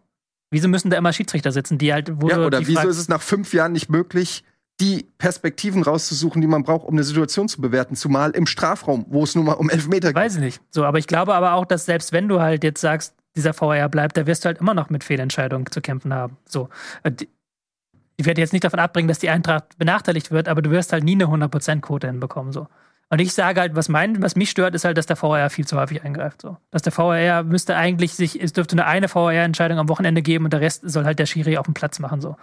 Wieso müssen da immer Schiedsrichter sitzen, die halt, wo Ja, oder wieso ist es nach fünf Jahren nicht möglich, die Perspektiven rauszusuchen, die man braucht, um eine Situation zu bewerten, zumal im Strafraum, wo es nun mal um elf Meter geht. Weiß ich nicht. So, aber ich glaube aber auch, dass selbst wenn du halt jetzt sagst, dieser VR bleibt, da wirst du halt immer noch mit Fehlentscheidungen zu kämpfen haben. So. Äh, ich werde jetzt nicht davon abbringen, dass die Eintracht benachteiligt wird, aber du wirst halt nie eine 100%-Quote hinbekommen. So. Und ich sage halt, was, mein, was mich stört, ist halt, dass der VR viel zu häufig eingreift. So. Dass der VR müsste eigentlich sich, es dürfte nur eine VR-Entscheidung am Wochenende geben und der Rest soll halt der Schiri auf dem Platz machen. So.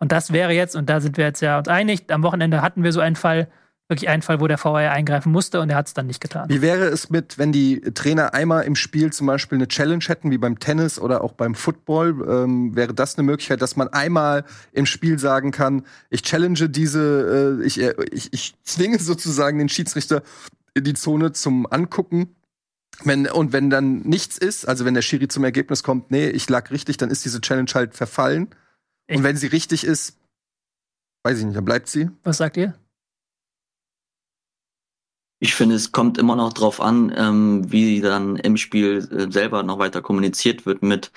Und das wäre jetzt, und da sind wir jetzt ja uns einig, am Wochenende hatten wir so einen Fall, wirklich einen Fall, wo der VR eingreifen musste und er hat es dann nicht getan. Wie wäre es mit, wenn die Trainer einmal im Spiel zum Beispiel eine Challenge hätten, wie beim Tennis oder auch beim Football? Ähm, wäre das eine Möglichkeit, dass man einmal im Spiel sagen kann, ich challenge diese, äh, ich, äh, ich, ich zwinge sozusagen den Schiedsrichter in die Zone zum Angucken? Wenn, und wenn dann nichts ist, also wenn der Schiri zum Ergebnis kommt, nee, ich lag richtig, dann ist diese Challenge halt verfallen. Ich und wenn sie richtig ist, weiß ich nicht, dann bleibt sie. Was sagt ihr? Ich finde, es kommt immer noch drauf an, ähm, wie dann im Spiel äh, selber noch weiter kommuniziert wird mit,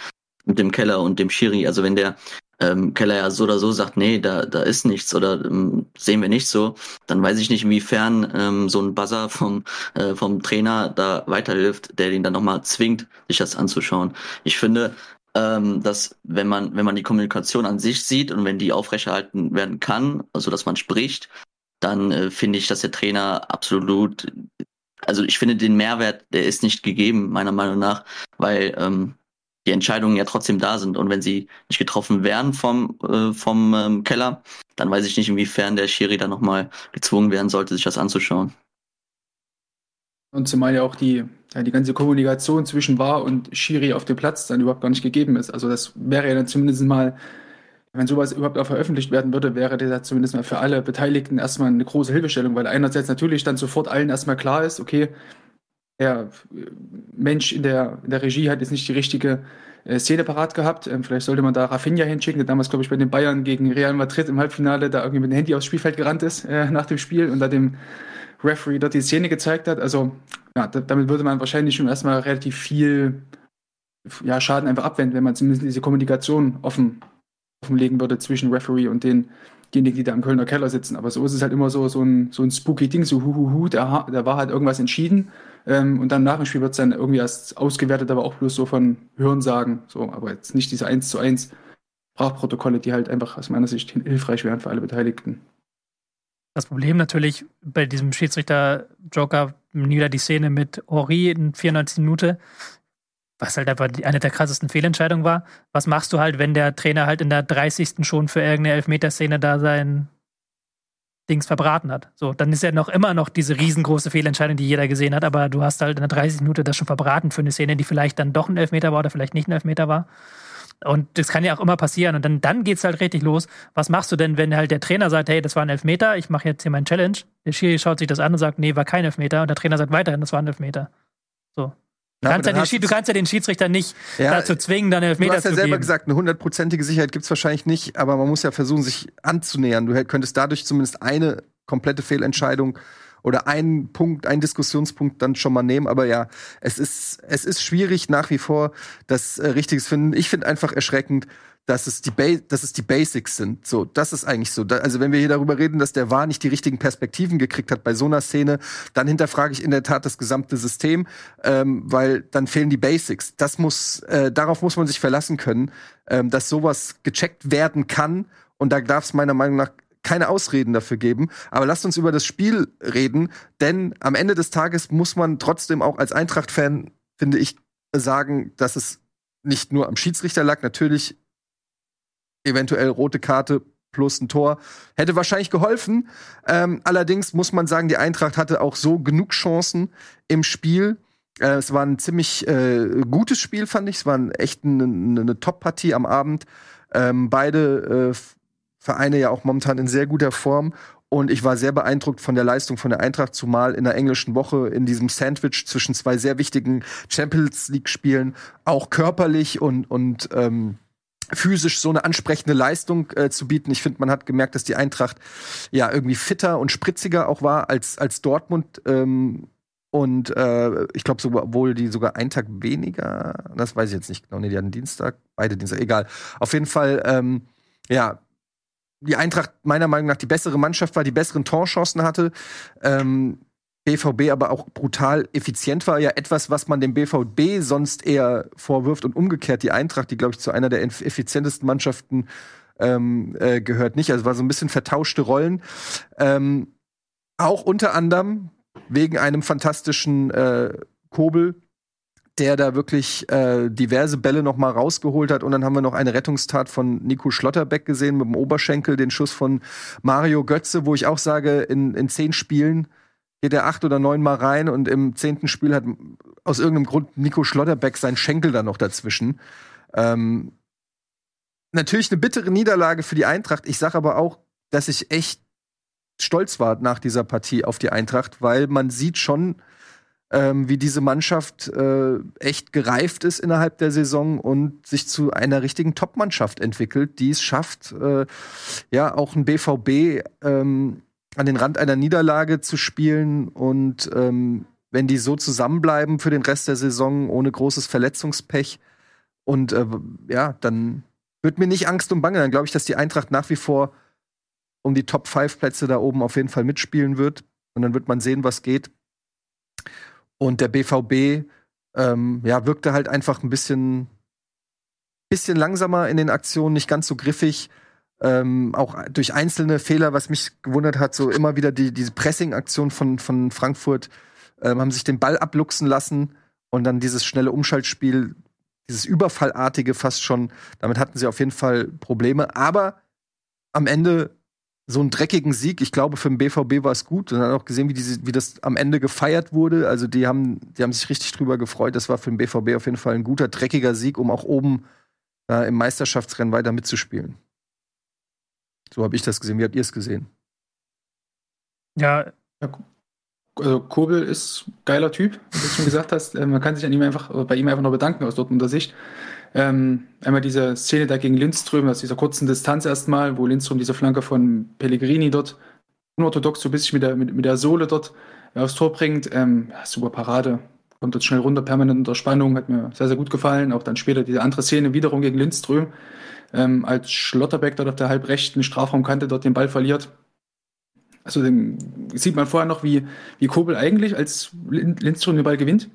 mit dem Keller und dem Schiri. Also wenn der ähm, Keller ja so oder so sagt, nee, da, da ist nichts oder ähm, sehen wir nicht so, dann weiß ich nicht, inwiefern ähm, so ein Buzzer vom, äh, vom Trainer da weiterhilft, der ihn dann nochmal zwingt, sich das anzuschauen. Ich finde, ähm, dass wenn man, wenn man die Kommunikation an sich sieht und wenn die aufrechterhalten werden kann, also dass man spricht, dann äh, finde ich, dass der Trainer absolut, also ich finde den Mehrwert, der ist nicht gegeben, meiner Meinung nach, weil ähm, die Entscheidungen ja trotzdem da sind. Und wenn sie nicht getroffen werden vom, äh, vom ähm, Keller, dann weiß ich nicht, inwiefern der Schiri da nochmal gezwungen werden sollte, sich das anzuschauen. Und zumal ja auch die, ja, die ganze Kommunikation zwischen War und Schiri auf dem Platz dann überhaupt gar nicht gegeben ist. Also das wäre ja dann zumindest mal wenn sowas überhaupt auch veröffentlicht werden würde, wäre das zumindest mal für alle Beteiligten erstmal eine große Hilfestellung, weil einerseits natürlich dann sofort allen erstmal klar ist, okay, der Mensch in der, in der Regie hat jetzt nicht die richtige äh, Szene parat gehabt. Ähm, vielleicht sollte man da Rafinha hinschicken, der damals, glaube ich, bei den Bayern gegen Real Madrid im Halbfinale da irgendwie mit dem Handy aufs Spielfeld gerannt ist äh, nach dem Spiel und da dem Referee dort die Szene gezeigt hat. Also, ja, damit würde man wahrscheinlich schon erstmal relativ viel ja, Schaden einfach abwenden, wenn man zumindest diese Kommunikation offen offenlegen würde zwischen Referee und denjenigen, die da im Kölner Keller sitzen. Aber so ist es halt immer so, so ein, so ein spooky Ding, so huhuhu, da, da war halt irgendwas entschieden. Ähm, und dann nach dem Spiel wird es dann irgendwie erst ausgewertet, aber auch bloß so von Hörensagen. So, aber jetzt nicht diese 1 zu 1 Sprachprotokolle, die halt einfach aus meiner Sicht hilfreich wären für alle Beteiligten. Das Problem natürlich bei diesem Schiedsrichter-Joker wieder die Szene mit Ori in 94 Minuten was halt einfach eine der krassesten Fehlentscheidungen war. Was machst du halt, wenn der Trainer halt in der 30. schon für irgendeine Elfmeterszene da sein Dings verbraten hat? So, dann ist ja noch immer noch diese riesengroße Fehlentscheidung, die jeder gesehen hat, aber du hast halt in der 30. Minute das schon verbraten für eine Szene, die vielleicht dann doch ein Elfmeter war oder vielleicht nicht ein Elfmeter war. Und das kann ja auch immer passieren. Und dann, dann es halt richtig los. Was machst du denn, wenn halt der Trainer sagt, hey, das war ein Elfmeter, ich mache jetzt hier meinen Challenge. Der Schiri schaut sich das an und sagt, nee, war kein Elfmeter. Und der Trainer sagt weiterhin, das war ein Elfmeter. So. Du kannst, ja den, du kannst ja den Schiedsrichter nicht ja, dazu zwingen, dann Elfmeter zu geben. Du hast ja selber geben. gesagt, eine hundertprozentige Sicherheit gibt es wahrscheinlich nicht, aber man muss ja versuchen, sich anzunähern. Du könntest dadurch zumindest eine komplette Fehlentscheidung oder einen Punkt, einen Diskussionspunkt dann schon mal nehmen. Aber ja, es ist, es ist schwierig nach wie vor, das äh, Richtiges finden. Ich finde einfach erschreckend, dass es die, ba dass es die Basics sind. So, das ist eigentlich so. Da, also wenn wir hier darüber reden, dass der War nicht die richtigen Perspektiven gekriegt hat bei so einer Szene, dann hinterfrage ich in der Tat das gesamte System, ähm, weil dann fehlen die Basics. Das muss, äh, darauf muss man sich verlassen können, ähm, dass sowas gecheckt werden kann. Und da darf es meiner Meinung nach keine Ausreden dafür geben. Aber lasst uns über das Spiel reden, denn am Ende des Tages muss man trotzdem auch als Eintracht-Fan, finde ich, sagen, dass es nicht nur am Schiedsrichter lag, natürlich eventuell rote Karte plus ein Tor hätte wahrscheinlich geholfen. Ähm, allerdings muss man sagen, die Eintracht hatte auch so genug Chancen im Spiel. Äh, es war ein ziemlich äh, gutes Spiel, fand ich. Es war ein, echt eine, eine Top-Partie am Abend. Ähm, beide äh, Vereine ja auch momentan in sehr guter Form. Und ich war sehr beeindruckt von der Leistung von der Eintracht, zumal in der englischen Woche in diesem Sandwich zwischen zwei sehr wichtigen Champions League-Spielen auch körperlich und, und ähm, physisch so eine ansprechende Leistung äh, zu bieten. Ich finde, man hat gemerkt, dass die Eintracht ja irgendwie fitter und spritziger auch war als, als Dortmund. Ähm, und äh, ich glaube, sogar, wohl die sogar einen Tag weniger, das weiß ich jetzt nicht genau, nee, die hatten Dienstag, beide Dienstag, egal. Auf jeden Fall, ähm, ja, die Eintracht meiner Meinung nach die bessere Mannschaft war, die besseren Torchancen hatte. Ähm, BVB aber auch brutal effizient war, ja etwas, was man dem BVB sonst eher vorwirft und umgekehrt die Eintracht, die glaube ich zu einer der effizientesten Mannschaften ähm, äh, gehört nicht. Also war so ein bisschen vertauschte Rollen. Ähm, auch unter anderem wegen einem fantastischen äh, Kobel, der da wirklich äh, diverse Bälle noch mal rausgeholt hat. Und dann haben wir noch eine Rettungstat von Nico Schlotterbeck gesehen mit dem Oberschenkel, den Schuss von Mario Götze, wo ich auch sage, in, in zehn Spielen geht er acht oder neun Mal rein und im zehnten Spiel hat aus irgendeinem Grund Nico Schlotterbeck seinen Schenkel da noch dazwischen. Ähm, natürlich eine bittere Niederlage für die Eintracht. Ich sage aber auch, dass ich echt stolz war nach dieser Partie auf die Eintracht, weil man sieht schon, ähm, wie diese Mannschaft äh, echt gereift ist innerhalb der Saison und sich zu einer richtigen Top-Mannschaft entwickelt, die es schafft, äh, ja auch ein BVB ähm, an den Rand einer Niederlage zu spielen und ähm, wenn die so zusammenbleiben für den Rest der Saison ohne großes Verletzungspech und äh, ja, dann wird mir nicht Angst und Bange. Dann glaube ich, dass die Eintracht nach wie vor um die Top 5 Plätze da oben auf jeden Fall mitspielen wird. Und dann wird man sehen, was geht. Und der BVB ähm, ja, wirkte halt einfach ein bisschen, bisschen langsamer in den Aktionen, nicht ganz so griffig. Ähm, auch durch einzelne Fehler, was mich gewundert hat, so immer wieder die, diese Pressing-Aktion von, von Frankfurt, ähm, haben sich den Ball abluchsen lassen und dann dieses schnelle Umschaltspiel, dieses Überfallartige fast schon, damit hatten sie auf jeden Fall Probleme. Aber am Ende so einen dreckigen Sieg. Ich glaube, für den BVB war es gut. Und dann auch gesehen, wie, diese, wie das am Ende gefeiert wurde. Also die haben, die haben sich richtig drüber gefreut. Das war für den BVB auf jeden Fall ein guter, dreckiger Sieg, um auch oben äh, im Meisterschaftsrennen weiter mitzuspielen. So habe ich das gesehen. Wie habt ihr es gesehen? Ja, also Kobel ist geiler Typ, wie du schon gesagt hast. Äh, man kann sich an ihm einfach, bei ihm einfach nur bedanken aus Dortmunder Sicht. Ähm, einmal diese Szene da gegen Lindström, aus dieser kurzen Distanz erstmal, wo Lindström diese Flanke von Pellegrini dort unorthodox so ein bisschen mit der, mit, mit der Sohle dort aufs Tor bringt. Ähm, ja, super Parade. Kommt dort schnell runter, permanent unter Spannung, hat mir sehr, sehr gut gefallen. Auch dann später diese andere Szene wiederum gegen Lindström, ähm, als Schlotterbeck dort auf der halbrechten Strafraumkante dort den Ball verliert. Also den sieht man vorher noch, wie, wie Kobel eigentlich, als Lindström den Ball gewinnt,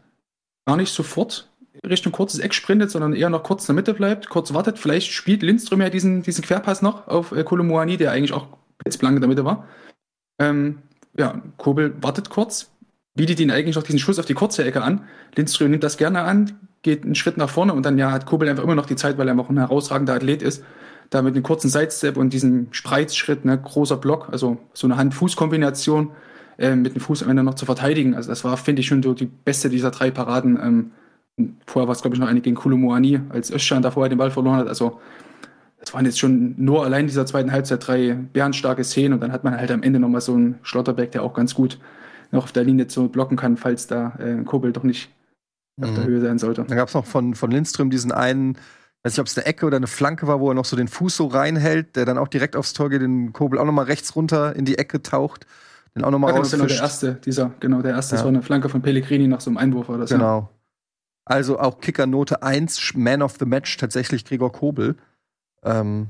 gar nicht sofort Richtung kurzes Eck sprintet, sondern eher noch kurz in der Mitte bleibt, kurz wartet. Vielleicht spielt Lindström ja diesen, diesen Querpass noch auf äh, Kolomoani, der eigentlich auch blitzblank in der Mitte war. Ähm, ja, Kobel wartet kurz, bietet ihn eigentlich noch diesen Schuss auf die kurze Ecke an. Lindström nimmt das gerne an, geht einen Schritt nach vorne und dann ja hat Kobel einfach immer noch die Zeit, weil er auch ein herausragender Athlet ist, da mit einem kurzen Sidestep und diesem Spreizschritt, ne, großer Block, also so eine Hand-Fuß-Kombination äh, mit dem Fuß am Ende noch zu verteidigen. Also das war, finde ich, schon so die beste dieser drei Paraden. Ähm, Vorher war es, glaube ich, noch eine gegen Kulumoani, als Özcan da vorher den Ball verloren hat. Also, das waren jetzt schon nur allein in dieser zweiten Halbzeit drei bärenstarke Szenen und dann hat man halt am Ende nochmal so einen Schlotterbeck, der auch ganz gut noch auf der Linie zu blocken kann, falls da äh, Kobel doch nicht auf der mhm. Höhe sein sollte. Dann gab es noch von, von Lindström diesen einen, weiß nicht, ob es eine Ecke oder eine Flanke war, wo er noch so den Fuß so reinhält, der dann auch direkt aufs Tor geht, den Kobel auch nochmal rechts runter in die Ecke taucht, den auch nochmal ja, genau, genau, der erste, dieser, genau, der erste, ja. das war eine Flanke von Pellegrini nach so einem Einwurf oder so. Genau. Also auch Kickernote 1, Man of the Match, tatsächlich Gregor Kobel. Ähm.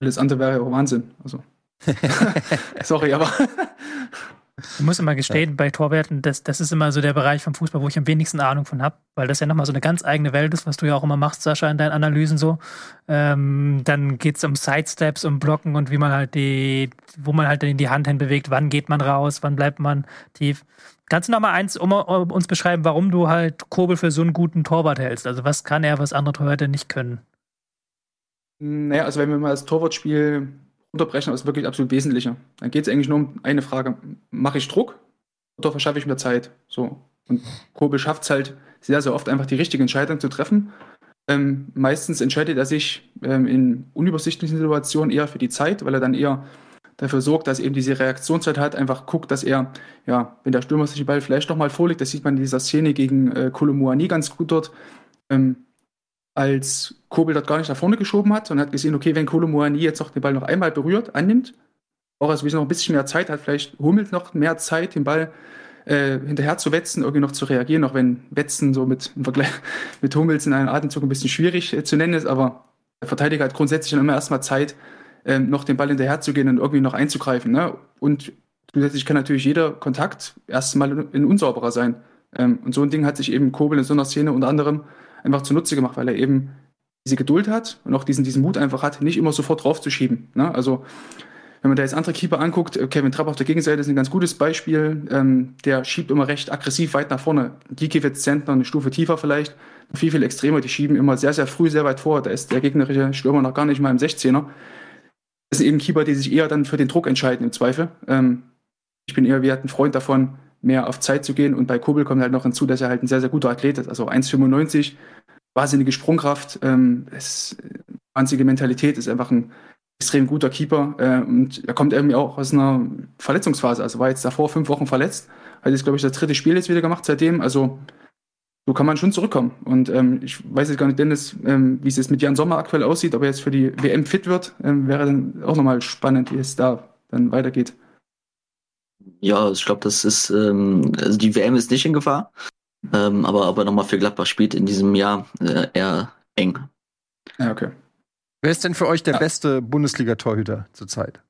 Alles andere wäre ja auch Wahnsinn. Also. Sorry, aber. Ich muss immer gestehen, ja. bei Torwerten, das, das ist immer so der Bereich vom Fußball, wo ich am wenigsten Ahnung von habe, weil das ja nochmal so eine ganz eigene Welt ist, was du ja auch immer machst, Sascha, in deinen Analysen so. Ähm, dann geht es um Sidesteps, um Blocken und wie man halt die, wo man halt die Hand hinbewegt, wann geht man raus, wann bleibt man tief. Kannst du noch mal eins um, um uns beschreiben, warum du halt Kobel für so einen guten Torwart hältst? Also was kann er, was andere Torhüter nicht können? Naja, also wenn wir mal das Torwartspiel unterbrechen, ist wirklich absolut Wesentliche. Dann geht es eigentlich nur um eine Frage. Mache ich Druck oder verschaffe ich mir Zeit? So. Und Kobel schafft es halt sehr, sehr oft einfach die richtige Entscheidung zu treffen. Ähm, meistens entscheidet er sich ähm, in unübersichtlichen Situationen eher für die Zeit, weil er dann eher dafür sorgt, dass er eben diese Reaktionszeit hat, einfach guckt, dass er, ja, wenn der Stürmer sich den Ball vielleicht nochmal vorlegt, das sieht man in dieser Szene gegen äh, Kolomuani ganz gut dort, ähm, als Kobel dort gar nicht nach vorne geschoben hat und hat gesehen, okay, wenn Kolomuani jetzt noch den Ball noch einmal berührt, annimmt, auch also noch ein bisschen mehr Zeit hat, vielleicht Hummels noch mehr Zeit, den Ball äh, hinterher zu wetzen, irgendwie noch zu reagieren, auch wenn Wetzen so mit, im Vergleich mit Hummels in einem Atemzug ein bisschen schwierig äh, zu nennen ist, aber der Verteidiger hat grundsätzlich dann immer erstmal Zeit, äh, noch den Ball hinterher zu gehen und irgendwie noch einzugreifen. Ne? Und zusätzlich kann natürlich jeder Kontakt erstmal ein unsauberer sein. Ähm, und so ein Ding hat sich eben Kobel in so einer Szene unter anderem einfach zunutze gemacht, weil er eben diese Geduld hat und auch diesen, diesen Mut einfach hat, nicht immer sofort draufzuschieben. Ne? Also wenn man da jetzt andere Keeper anguckt, äh, Kevin Trapp auf der Gegenseite ist ein ganz gutes Beispiel. Ähm, der schiebt immer recht aggressiv weit nach vorne. Gikiewicz Zentner eine Stufe tiefer vielleicht, viel, viel extremer. Die schieben immer sehr, sehr früh sehr weit vor. Da ist der gegnerische Stürmer noch gar nicht mal im 16er. Das sind eben Keeper, die sich eher dann für den Druck entscheiden im Zweifel. Ähm, ich bin eher wie ein Freund davon, mehr auf Zeit zu gehen. Und bei Kobel kommt halt noch hinzu, dass er halt ein sehr, sehr guter Athlet ist. Also 1,95, wahnsinnige Sprungkraft, ähm, es, wahnsinnige Mentalität, ist einfach ein extrem guter Keeper. Äh, und er kommt irgendwie auch aus einer Verletzungsphase. Also war jetzt davor fünf Wochen verletzt. Hat jetzt, glaube ich, das dritte Spiel jetzt wieder gemacht seitdem. Also so kann man schon zurückkommen. Und ähm, ich weiß jetzt gar nicht, Dennis, ähm, wie es jetzt mit Jan Sommer aktuell aussieht, ob er jetzt für die WM fit wird, ähm, wäre dann auch nochmal spannend, wie es da dann weitergeht. Ja, ich glaube, das ist, ähm, also die WM ist nicht in Gefahr, ähm, aber, aber nochmal für Gladbach spielt in diesem Jahr äh, eher eng. Ja, okay. Wer ist denn für euch der ja. beste Bundesliga-Torhüter zurzeit?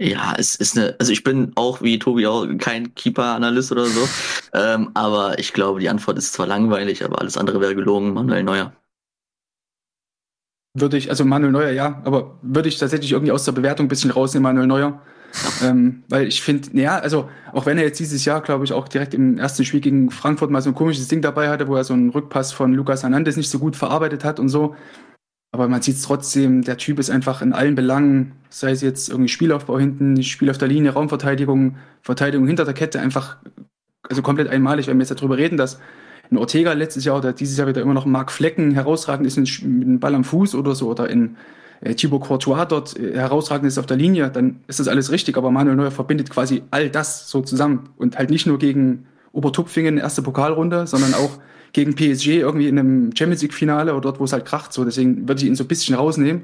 Ja, es ist eine, also ich bin auch wie Tobi auch kein Keeper-Analyst oder so, ähm, aber ich glaube, die Antwort ist zwar langweilig, aber alles andere wäre gelogen, Manuel Neuer. Würde ich, also Manuel Neuer, ja, aber würde ich tatsächlich irgendwie aus der Bewertung ein bisschen rausnehmen, Manuel Neuer. Ähm, weil ich finde, ja, also auch wenn er jetzt dieses Jahr, glaube ich, auch direkt im ersten Spiel gegen Frankfurt mal so ein komisches Ding dabei hatte, wo er so einen Rückpass von Lukas Hernandez nicht so gut verarbeitet hat und so. Aber man sieht es trotzdem, der Typ ist einfach in allen Belangen, sei es jetzt irgendwie Spielaufbau hinten, Spiel auf der Linie, Raumverteidigung, Verteidigung hinter der Kette, einfach also komplett einmalig, wenn wir jetzt darüber reden, dass in Ortega letztes Jahr oder dieses Jahr wieder immer noch Mark Flecken herausragend ist mit dem Ball am Fuß oder so oder in äh, Thibaut Courtois dort äh, herausragend ist auf der Linie, dann ist das alles richtig, aber Manuel Neuer verbindet quasi all das so zusammen und halt nicht nur gegen Obertupfingen erste Pokalrunde, sondern auch gegen PSG irgendwie in einem Champions League Finale oder dort, wo es halt kracht, so deswegen würde ich ihn so ein bisschen rausnehmen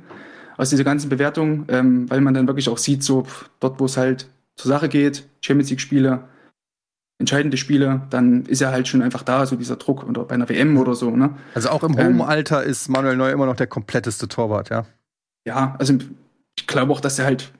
aus dieser ganzen Bewertung, ähm, weil man dann wirklich auch sieht, so dort, wo es halt zur Sache geht, Champions League Spiele, entscheidende Spiele, dann ist er halt schon einfach da, so dieser Druck oder bei einer WM oder so. Ne? Also auch im ähm, hohen Alter ist Manuel Neuer immer noch der kompletteste Torwart, ja? Ja, also ich glaube auch, dass er halt,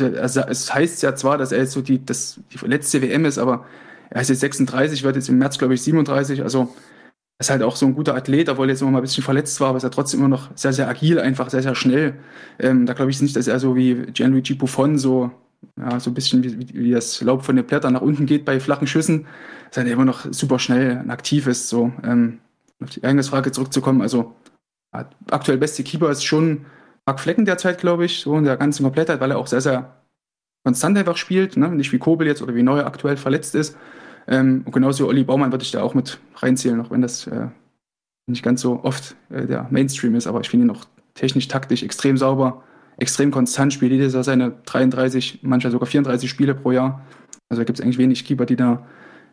also es heißt ja zwar, dass er jetzt so die, das, die letzte WM ist, aber er ist jetzt 36, wird jetzt im März, glaube ich, 37, also er ist halt auch so ein guter Athlet, obwohl er jetzt immer mal ein bisschen verletzt war, aber ist er trotzdem immer noch sehr, sehr agil, einfach sehr, sehr schnell. Ähm, da glaube ich nicht, dass er so wie Gianluigi Buffon so ja, so ein bisschen wie, wie das Laub von den Blättern nach unten geht bei flachen Schüssen, er immer noch super schnell und aktiv ist. So, ähm, auf die Eingangsfrage zurückzukommen, also aktuell beste Keeper ist schon Marc Flecken derzeit, glaube ich, so in der ganzen Komplettheit, weil er auch sehr, sehr konstant einfach spielt, ne? nicht wie Kobel jetzt oder wie Neuer aktuell verletzt ist. Ähm, und genauso Olli Baumann würde ich da auch mit reinzählen, auch wenn das äh, nicht ganz so oft äh, der Mainstream ist, aber ich finde ihn auch technisch, taktisch extrem sauber extrem konstant spielt. Jedes Jahr seine 33, manchmal sogar 34 Spiele pro Jahr. Also da gibt es eigentlich wenig Keeper, die da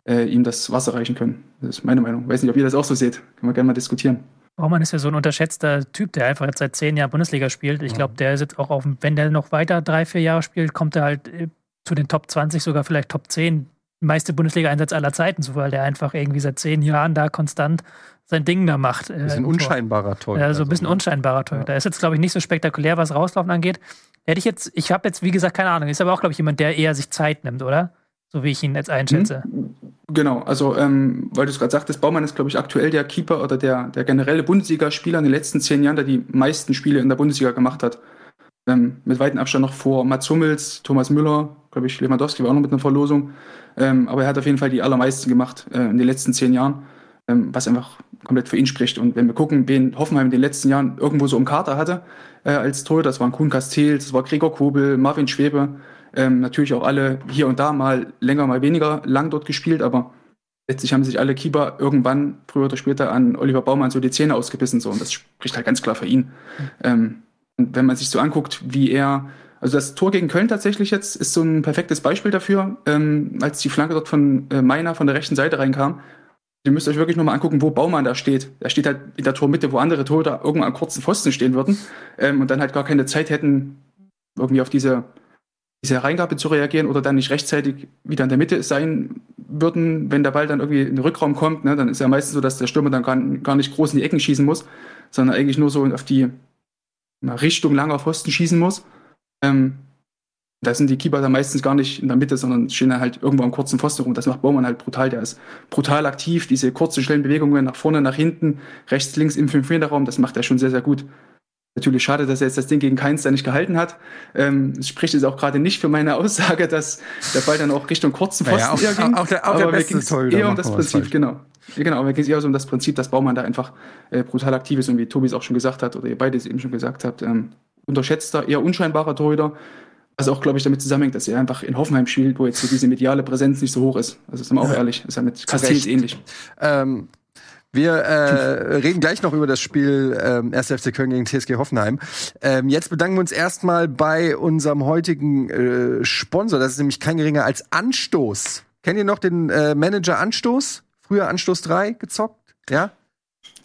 äh, ihm das Wasser reichen können. Das ist meine Meinung. Weiß nicht, ob ihr das auch so seht. Können wir gerne mal diskutieren. Baumann ist ja so ein unterschätzter Typ, der einfach jetzt seit zehn Jahren Bundesliga spielt. Ich glaube, der ist jetzt auch auf, wenn der noch weiter drei, vier Jahre spielt, kommt er halt äh, zu den Top 20, sogar vielleicht Top 10 meiste Bundesliga-Einsatz aller Zeiten, so weil der einfach irgendwie seit zehn Jahren da konstant sein Ding da macht. Ein bisschen äh, unscheinbarer Torhüter. Ja, so ein bisschen unscheinbarer Torhüter. Ja. ist jetzt, glaube ich, nicht so spektakulär, was Rauslaufen angeht. Hätte ich jetzt, ich habe jetzt, wie gesagt, keine Ahnung. Ist aber auch, glaube ich, jemand, der eher sich Zeit nimmt, oder? So wie ich ihn jetzt einschätze. Mhm. Genau, also ähm, weil du es gerade sagtest, Baumann ist, glaube ich, aktuell der Keeper oder der, der generelle Bundesligaspieler in den letzten zehn Jahren, der die meisten Spiele in der Bundesliga gemacht hat. Ähm, mit weitem Abstand noch vor Mats Hummels, Thomas Müller, glaube ich, Lewandowski war auch noch mit einer Verlosung. Ähm, aber er hat auf jeden Fall die allermeisten gemacht äh, in den letzten zehn Jahren, ähm, was einfach komplett für ihn spricht. Und wenn wir gucken, wen Hoffenheim in den letzten Jahren irgendwo so im Kater hatte äh, als Tor, das waren Kuhn Castells, das war Gregor Kobel, Marvin Schwebe, ähm, natürlich auch alle hier und da mal länger, mal weniger lang dort gespielt, aber letztlich haben sich alle Keeper irgendwann früher oder später an Oliver Baumann so die Zähne ausgebissen so und das spricht halt ganz klar für ihn. Ähm, und wenn man sich so anguckt, wie er also das Tor gegen Köln tatsächlich jetzt ist so ein perfektes Beispiel dafür, ähm, als die Flanke dort von äh, Meiner von der rechten Seite reinkam. Ihr müsst euch wirklich nur mal angucken, wo Baumann da steht. Er steht halt in der Tormitte, wo andere Tore irgendwo an kurzen Pfosten stehen würden ähm, und dann halt gar keine Zeit hätten, irgendwie auf diese, diese Reingabe zu reagieren oder dann nicht rechtzeitig wieder in der Mitte sein würden, wenn der Ball dann irgendwie in den Rückraum kommt. Ne, dann ist ja meistens so, dass der Stürmer dann gar, gar nicht groß in die Ecken schießen muss, sondern eigentlich nur so auf die Richtung langer Pfosten schießen muss. Ähm, da sind die Keeper dann meistens gar nicht in der Mitte, sondern stehen dann halt irgendwo am kurzen Pfosten rum. Das macht Baumann halt brutal. Der ist brutal aktiv. Diese kurzen, schnellen Bewegungen nach vorne, nach hinten, rechts, links im 5-Meter-Raum, das macht er schon sehr, sehr gut. Natürlich schade, dass er jetzt das Ding gegen Keins da nicht gehalten hat. Ähm, es spricht jetzt auch gerade nicht für meine Aussage, dass der Ball dann auch Richtung kurzen Pfosten naja, auch, ging. Auch der, auch aber der beste Toll, eher um das Prinzip, genau. Genau, aber mir ging es eher so um das Prinzip, dass Baumann da einfach äh, brutal aktiv ist und wie Tobi es auch schon gesagt hat oder ihr beide es eben schon gesagt habt, ähm, unterschätzter, eher unscheinbarer Torhüter. Was auch, glaube ich, damit zusammenhängt, dass er einfach in Hoffenheim spielt, wo jetzt so diese mediale Präsenz nicht so hoch ist. Also sind wir auch ehrlich, ist ja mit Castells ähnlich. Ähm, wir äh, reden gleich noch über das Spiel ähm, 1. FC Köln gegen TSG Hoffenheim. Ähm, jetzt bedanken wir uns erstmal bei unserem heutigen äh, Sponsor. Das ist nämlich kein geringer als Anstoß. Kennt ihr noch den äh, Manager Anstoß? Früher Anstoß 3 gezockt? Ja?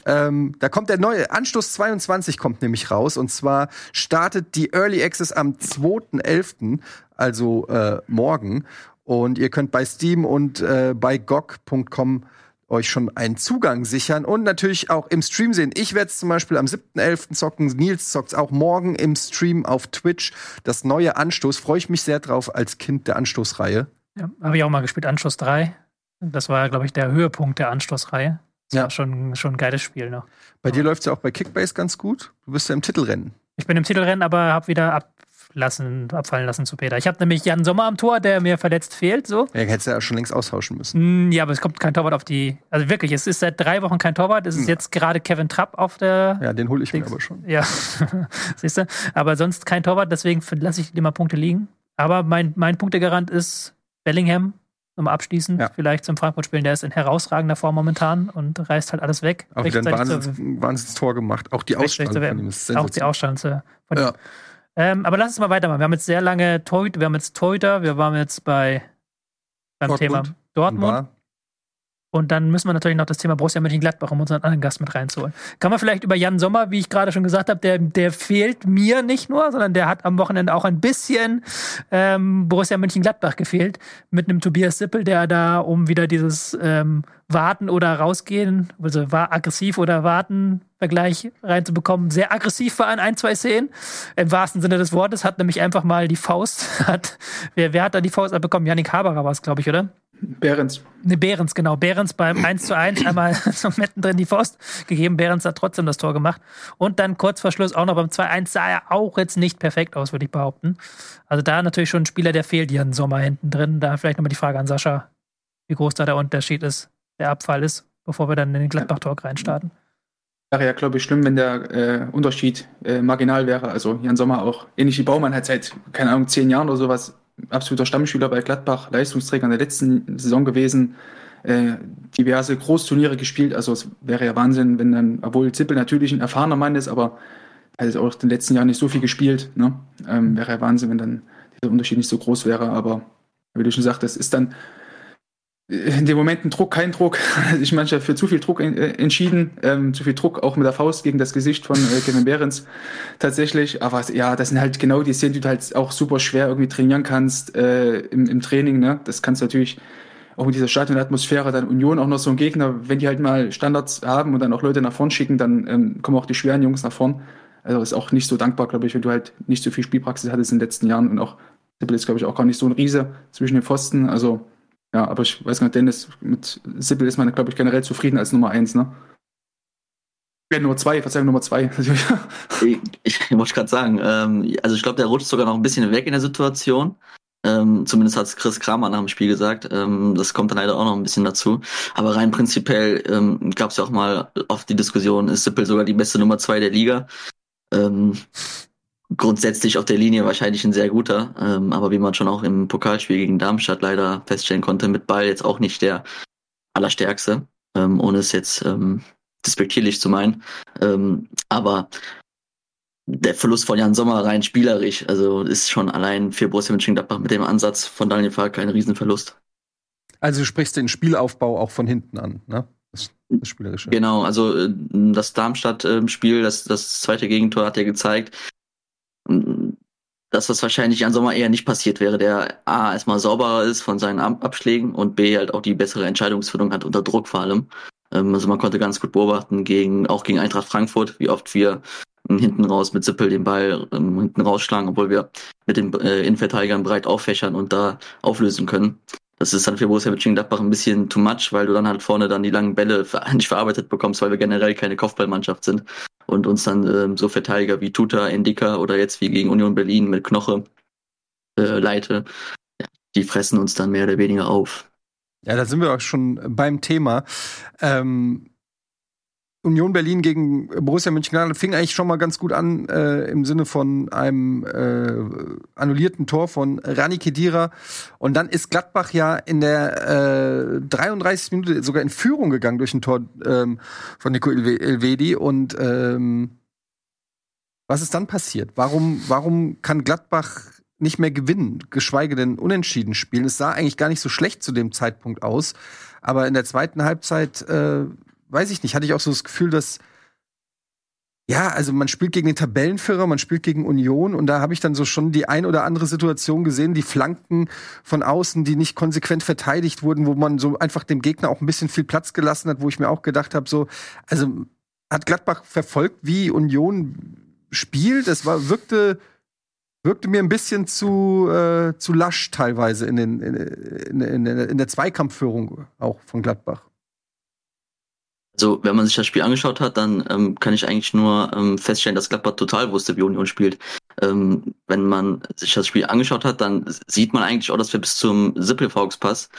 Ähm, da kommt der neue Anstoß 22 kommt nämlich raus und zwar startet die Early Access am 2.11., also äh, morgen und ihr könnt bei Steam und äh, bei GOG.com euch schon einen Zugang sichern und natürlich auch im Stream sehen. Ich werde es zum Beispiel am 7.11. zocken. Nils zockt auch morgen im Stream auf Twitch. Das neue Anstoß. Freue ich mich sehr drauf als Kind der Anstoßreihe. Ja, habe ich auch mal gespielt. Anstoß 3. Das war, glaube ich, der Höhepunkt der Anstoßreihe. Das ja. war schon, schon ein geiles Spiel noch. Bei ja. dir läuft es ja auch bei Kickbase ganz gut. Du bist ja im Titelrennen. Ich bin im Titelrennen, aber habe wieder ablassen, abfallen lassen zu Peter. Ich habe nämlich Jan Sommer am Tor, der mir verletzt fehlt. So. Ja, hättest du ja schon längst austauschen müssen. Mm, ja, aber es kommt kein Torwart auf die. Also wirklich, es ist seit drei Wochen kein Torwart. Es ist ja. jetzt gerade Kevin Trapp auf der. Ja, den hole ich mir aber schon. Ja, siehst du. Aber sonst kein Torwart, deswegen lasse ich immer Punkte liegen. Aber mein, mein Punktegarant ist Bellingham nochmal abschließend, ja. vielleicht zum Frankfurt-Spielen, der ist in herausragender Form momentan und reißt halt alles weg. Auch wieder ein Wahnsinns, Wahnsinns-Tor gemacht. Auch die Ausstrahlung von ihm ist Auch die Ausstrahlung von ja. Ähm, aber lass uns mal weitermachen. Wir haben jetzt sehr lange Torhüter, wir haben jetzt Torhüter, wir waren jetzt bei beim Dortmund. Thema Dortmund. Und dann müssen wir natürlich noch das Thema Borussia Mönchengladbach, um unseren anderen Gast mit reinzuholen. Kann man vielleicht über Jan Sommer, wie ich gerade schon gesagt habe, der, der fehlt mir nicht nur, sondern der hat am Wochenende auch ein bisschen ähm, Borussia Mönchengladbach gefehlt. Mit einem Tobias Sippel, der da, um wieder dieses ähm, Warten oder rausgehen, also war aggressiv oder warten Vergleich reinzubekommen, sehr aggressiv war an ein, zwei Szenen. Im wahrsten Sinne des Wortes hat nämlich einfach mal die Faust, hat, wer, wer hat da die Faust abbekommen? Janik Haberer war es, glaube ich, oder? Behrens. Ne, Behrens, genau. Behrens beim 1 zu 1 einmal so mittendrin die Faust gegeben. Behrens hat trotzdem das Tor gemacht. Und dann kurz vor Schluss auch noch beim 2-1 sah er auch jetzt nicht perfekt aus, würde ich behaupten. Also da natürlich schon ein Spieler, der fehlt hier im Sommer hinten drin. Da vielleicht nochmal die Frage an Sascha, wie groß da der Unterschied ist, der Abfall ist, bevor wir dann in den Gladbach-Talk reinstarten. Wäre ja, glaube ich, schlimm, wenn der äh, Unterschied äh, marginal wäre. Also Jan Sommer auch, ähnlich wie Baumann, hat seit, keine Ahnung, zehn Jahren oder sowas absoluter Stammschüler bei Gladbach, Leistungsträger in der letzten Saison gewesen, äh, diverse Großturniere gespielt. Also es wäre ja Wahnsinn, wenn dann, obwohl Zippel natürlich ein erfahrener Mann ist, aber er hat auch in den letzten Jahren nicht so viel gespielt. Ne? Ähm, wäre ja Wahnsinn, wenn dann dieser Unterschied nicht so groß wäre. Aber wie du schon sagtest, ist dann in dem Moment ein Druck, kein Druck. Ich manchmal für zu viel Druck äh, entschieden, ähm, zu viel Druck auch mit der Faust gegen das Gesicht von äh, Kevin Behrens tatsächlich. Aber ja, das sind halt genau die Szenen, die du halt auch super schwer irgendwie trainieren kannst äh, im, im Training. Ne? Das kannst du natürlich auch mit dieser Stadionatmosphäre, dann Union auch noch so ein Gegner, wenn die halt mal Standards haben und dann auch Leute nach vorn schicken, dann ähm, kommen auch die schweren Jungs nach vorn. Also ist auch nicht so dankbar, glaube ich, wenn du halt nicht so viel Spielpraxis hattest in den letzten Jahren und auch Sippel ist, glaube ich, auch gar nicht so ein Riese zwischen den Pfosten. Also, ja, aber ich weiß gar nicht, Dennis, mit Sippel ist man, glaube ich, generell zufrieden als Nummer eins, ne? Ja, Nummer zwei, Verzeihung, Nummer zwei. ich, ich wollte gerade sagen, ähm, also ich glaube, der rutscht sogar noch ein bisschen weg in der Situation. Ähm, zumindest hat es Chris Kramer nach dem Spiel gesagt. Ähm, das kommt dann leider auch noch ein bisschen dazu. Aber rein prinzipiell ähm, gab es ja auch mal oft die Diskussion, ist Sippel sogar die beste Nummer zwei der Liga? Ähm, grundsätzlich auf der Linie wahrscheinlich ein sehr guter, ähm, aber wie man schon auch im Pokalspiel gegen Darmstadt leider feststellen konnte, mit Ball jetzt auch nicht der allerstärkste, ähm, ohne es jetzt ähm, despektierlich zu meinen. Ähm, aber der Verlust von Jan Sommer rein spielerisch, also ist schon allein für Borussia Mönchengladbach mit dem Ansatz von Daniel Falk ein Riesenverlust. Also du sprichst den Spielaufbau auch von hinten an, ne? Das, das Spielerische. Genau, also äh, das Darmstadt-Spiel, das, das zweite Gegentor hat ja gezeigt, dass das wahrscheinlich Jan Sommer eher nicht passiert wäre, der A erstmal sauberer ist von seinen Abschlägen und B halt auch die bessere Entscheidungsfindung hat unter Druck vor allem. Ähm, also man konnte ganz gut beobachten, gegen, auch gegen Eintracht Frankfurt, wie oft wir hinten raus mit Sippel den Ball ähm, hinten rausschlagen, obwohl wir mit den äh, Innenverteidigern breit auffächern und da auflösen können. Das ist dann für Borussia Mönchengladbach ein bisschen too much, weil du dann halt vorne dann die langen Bälle nicht verarbeitet bekommst, weil wir generell keine Kopfballmannschaft sind und uns dann ähm, so Verteidiger wie Tuta, Indika oder jetzt wie gegen Union Berlin mit Knoche äh, leite, die fressen uns dann mehr oder weniger auf. Ja, da sind wir auch schon beim Thema. Ähm, Union Berlin gegen Borussia Mönchengladbach fing eigentlich schon mal ganz gut an äh, im Sinne von einem äh, annullierten Tor von Rani Kedira und dann ist Gladbach ja in der äh, 33. Minute sogar in Führung gegangen durch ein Tor ähm, von Nico Elvedi und ähm, was ist dann passiert? Warum warum kann Gladbach nicht mehr gewinnen, geschweige denn unentschieden spielen? Es sah eigentlich gar nicht so schlecht zu dem Zeitpunkt aus, aber in der zweiten Halbzeit äh, weiß ich nicht, hatte ich auch so das Gefühl, dass ja, also man spielt gegen den Tabellenführer, man spielt gegen Union und da habe ich dann so schon die ein oder andere Situation gesehen, die Flanken von außen, die nicht konsequent verteidigt wurden, wo man so einfach dem Gegner auch ein bisschen viel Platz gelassen hat, wo ich mir auch gedacht habe, so, also hat Gladbach verfolgt, wie Union spielt. Das war wirkte wirkte mir ein bisschen zu äh, zu lasch teilweise in den in, in, in, in der Zweikampfführung auch von Gladbach. Also, wenn man sich das Spiel angeschaut hat, dann ähm, kann ich eigentlich nur ähm, feststellen, dass Gladbach total wusste, wie Union spielt. Ähm, wenn man sich das Spiel angeschaut hat, dann sieht man eigentlich auch, dass wir bis zum Sippelfauxpass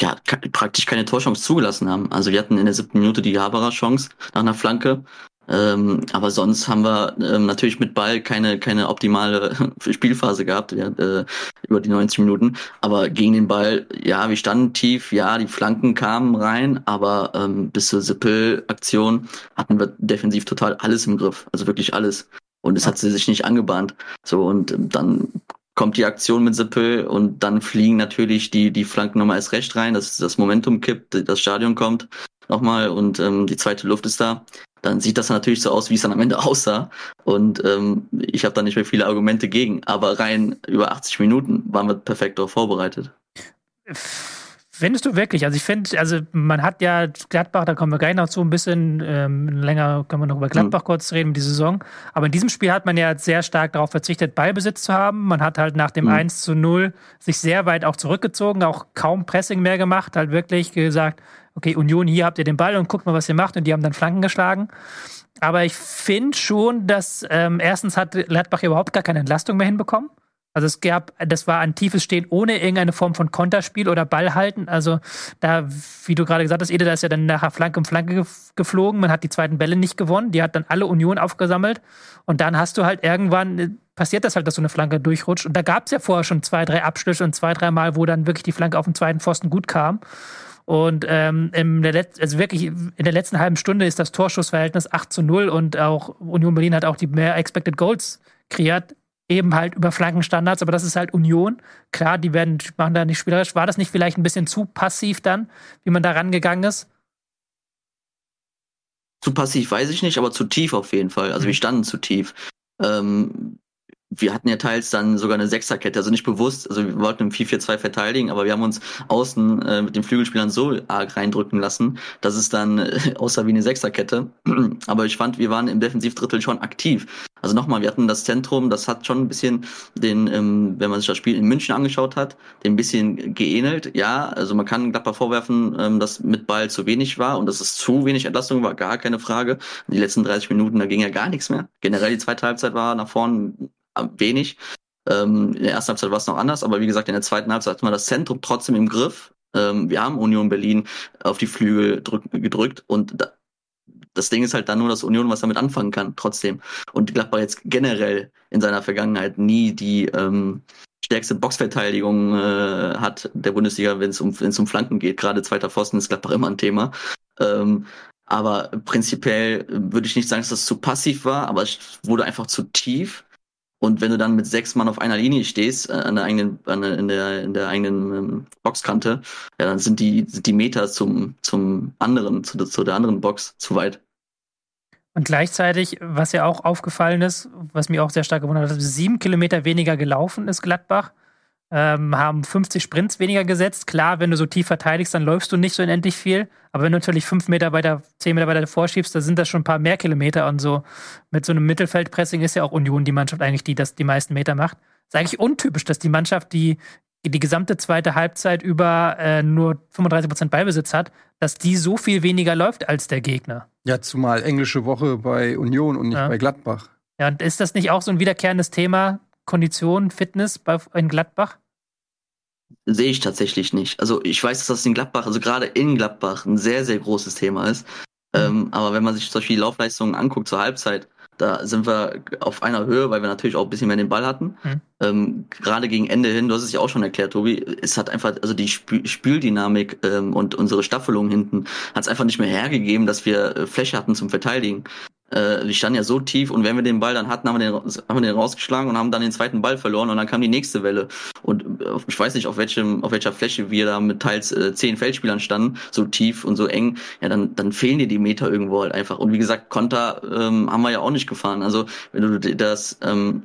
ja praktisch keine Torchance zugelassen haben. Also wir hatten in der siebten Minute die Haberer Chance nach einer Flanke ähm, aber sonst haben wir ähm, natürlich mit Ball keine, keine optimale Spielphase gehabt, ja, äh, über die 90 Minuten. Aber gegen den Ball, ja, wir standen tief, ja, die Flanken kamen rein, aber ähm, bis zur Sippel-Aktion hatten wir defensiv total alles im Griff. Also wirklich alles. Und es hat sie sich nicht angebahnt. So, und dann kommt die Aktion mit Sippel und dann fliegen natürlich die, die Flanken nochmal erst recht rein, dass das Momentum kippt, das Stadion kommt nochmal und ähm, die zweite Luft ist da dann sieht das natürlich so aus, wie es dann am Ende aussah. Und ähm, ich habe da nicht mehr viele Argumente gegen. Aber rein über 80 Minuten waren wir perfekt darauf vorbereitet. Findest du wirklich? Also ich finde, also man hat ja Gladbach, da kommen wir gleich noch zu, ein bisschen ähm, länger können wir noch über Gladbach mhm. kurz reden, die Saison. Aber in diesem Spiel hat man ja sehr stark darauf verzichtet, Ballbesitz zu haben. Man hat halt nach dem mhm. 1 zu 0 sich sehr weit auch zurückgezogen, auch kaum Pressing mehr gemacht, halt wirklich gesagt, okay, Union, hier habt ihr den Ball und guckt mal, was ihr macht. Und die haben dann Flanken geschlagen. Aber ich finde schon, dass ähm, erstens hat Gladbach überhaupt gar keine Entlastung mehr hinbekommen. Also es gab, das war ein tiefes Stehen ohne irgendeine Form von Konterspiel oder Ballhalten. Also da, wie du gerade gesagt hast, Ede, da ist ja dann nachher Flanke um Flanke geflogen. Man hat die zweiten Bälle nicht gewonnen. Die hat dann alle Union aufgesammelt. Und dann hast du halt irgendwann, äh, passiert das halt, dass so eine Flanke durchrutscht. Und da gab es ja vorher schon zwei, drei Abschlüsse und zwei, drei Mal, wo dann wirklich die Flanke auf den zweiten Pfosten gut kam. Und ähm, im der Let also wirklich in der letzten halben Stunde ist das Torschussverhältnis 8 zu 0 und auch Union Berlin hat auch die mehr Expected Goals kreiert, eben halt über Flankenstandards, aber das ist halt Union. Klar, die werden machen da nicht spielerisch. War das nicht vielleicht ein bisschen zu passiv dann, wie man da rangegangen ist? Zu passiv weiß ich nicht, aber zu tief auf jeden Fall. Also mhm. wir standen zu tief. Ähm, wir hatten ja teils dann sogar eine Sechserkette, also nicht bewusst, also wir wollten im 4-4-2 verteidigen, aber wir haben uns außen äh, mit den Flügelspielern so arg reindrücken lassen, dass es dann äh, aussah wie eine Sechserkette. aber ich fand, wir waren im Defensivdrittel schon aktiv. Also nochmal, wir hatten das Zentrum, das hat schon ein bisschen den, ähm, wenn man sich das Spiel in München angeschaut hat, den bisschen geähnelt. Ja, also man kann Gladbach vorwerfen, ähm, dass mit Ball zu wenig war und dass es zu wenig Entlastung war, gar keine Frage. Die letzten 30 Minuten, da ging ja gar nichts mehr. Generell die zweite Halbzeit war nach vorne wenig. Ähm, in der ersten Halbzeit war es noch anders, aber wie gesagt, in der zweiten Halbzeit hat man das Zentrum trotzdem im Griff. Ähm, wir haben Union Berlin auf die Flügel drück, gedrückt und da, das Ding ist halt dann nur, dass Union was damit anfangen kann, trotzdem. Und Gladbach jetzt generell in seiner Vergangenheit nie die ähm, stärkste Boxverteidigung äh, hat der Bundesliga, wenn es um, um Flanken geht. Gerade zweiter Pfosten ist Gladbach immer ein Thema. Ähm, aber prinzipiell würde ich nicht sagen, dass das zu passiv war, aber es wurde einfach zu tief. Und wenn du dann mit sechs Mann auf einer Linie stehst, äh, an der eigenen, an der, in der, in der eigenen ähm, Boxkante, ja, dann sind die, sind die Meter zum, zum anderen, zu, zu der anderen Box zu weit. Und gleichzeitig, was ja auch aufgefallen ist, was mir auch sehr stark gewundert hat, sieben Kilometer weniger gelaufen ist Gladbach ähm, haben 50 Sprints weniger gesetzt. Klar, wenn du so tief verteidigst, dann läufst du nicht so unendlich viel. Aber wenn du natürlich fünf Meter weiter, zehn Meter weiter vorschiebst, dann sind das schon ein paar mehr Kilometer und so. Mit so einem Mittelfeldpressing ist ja auch Union die Mannschaft eigentlich, die das die meisten Meter macht. Ist eigentlich untypisch, dass die Mannschaft, die die gesamte zweite Halbzeit über äh, nur 35% Ballbesitz hat, dass die so viel weniger läuft als der Gegner. Ja, zumal englische Woche bei Union und nicht ja. bei Gladbach. Ja, und ist das nicht auch so ein wiederkehrendes Thema, Kondition, Fitness bei, in Gladbach? Sehe ich tatsächlich nicht. Also ich weiß, dass das in Gladbach, also gerade in Gladbach, ein sehr, sehr großes Thema ist. Mhm. Ähm, aber wenn man sich solche Laufleistungen anguckt zur Halbzeit, da sind wir auf einer Höhe, weil wir natürlich auch ein bisschen mehr den Ball hatten. Mhm. Ähm, gerade gegen Ende hin, du hast es ja auch schon erklärt, Tobi, es hat einfach, also die Sp Spieldynamik ähm, und unsere Staffelung hinten hat es einfach nicht mehr hergegeben, dass wir äh, Fläche hatten zum Verteidigen. Äh, die standen ja so tief und wenn wir den Ball dann hatten, haben wir den, haben wir den rausgeschlagen und haben dann den zweiten Ball verloren und dann kam die nächste Welle. Und äh, ich weiß nicht, auf welchem, auf welcher Fläche wir da mit teils äh, zehn Feldspielern standen, so tief und so eng, ja, dann, dann fehlen dir die Meter irgendwo halt einfach. Und wie gesagt, Konter ähm, haben wir ja auch nicht gefahren. Also wenn du das ähm,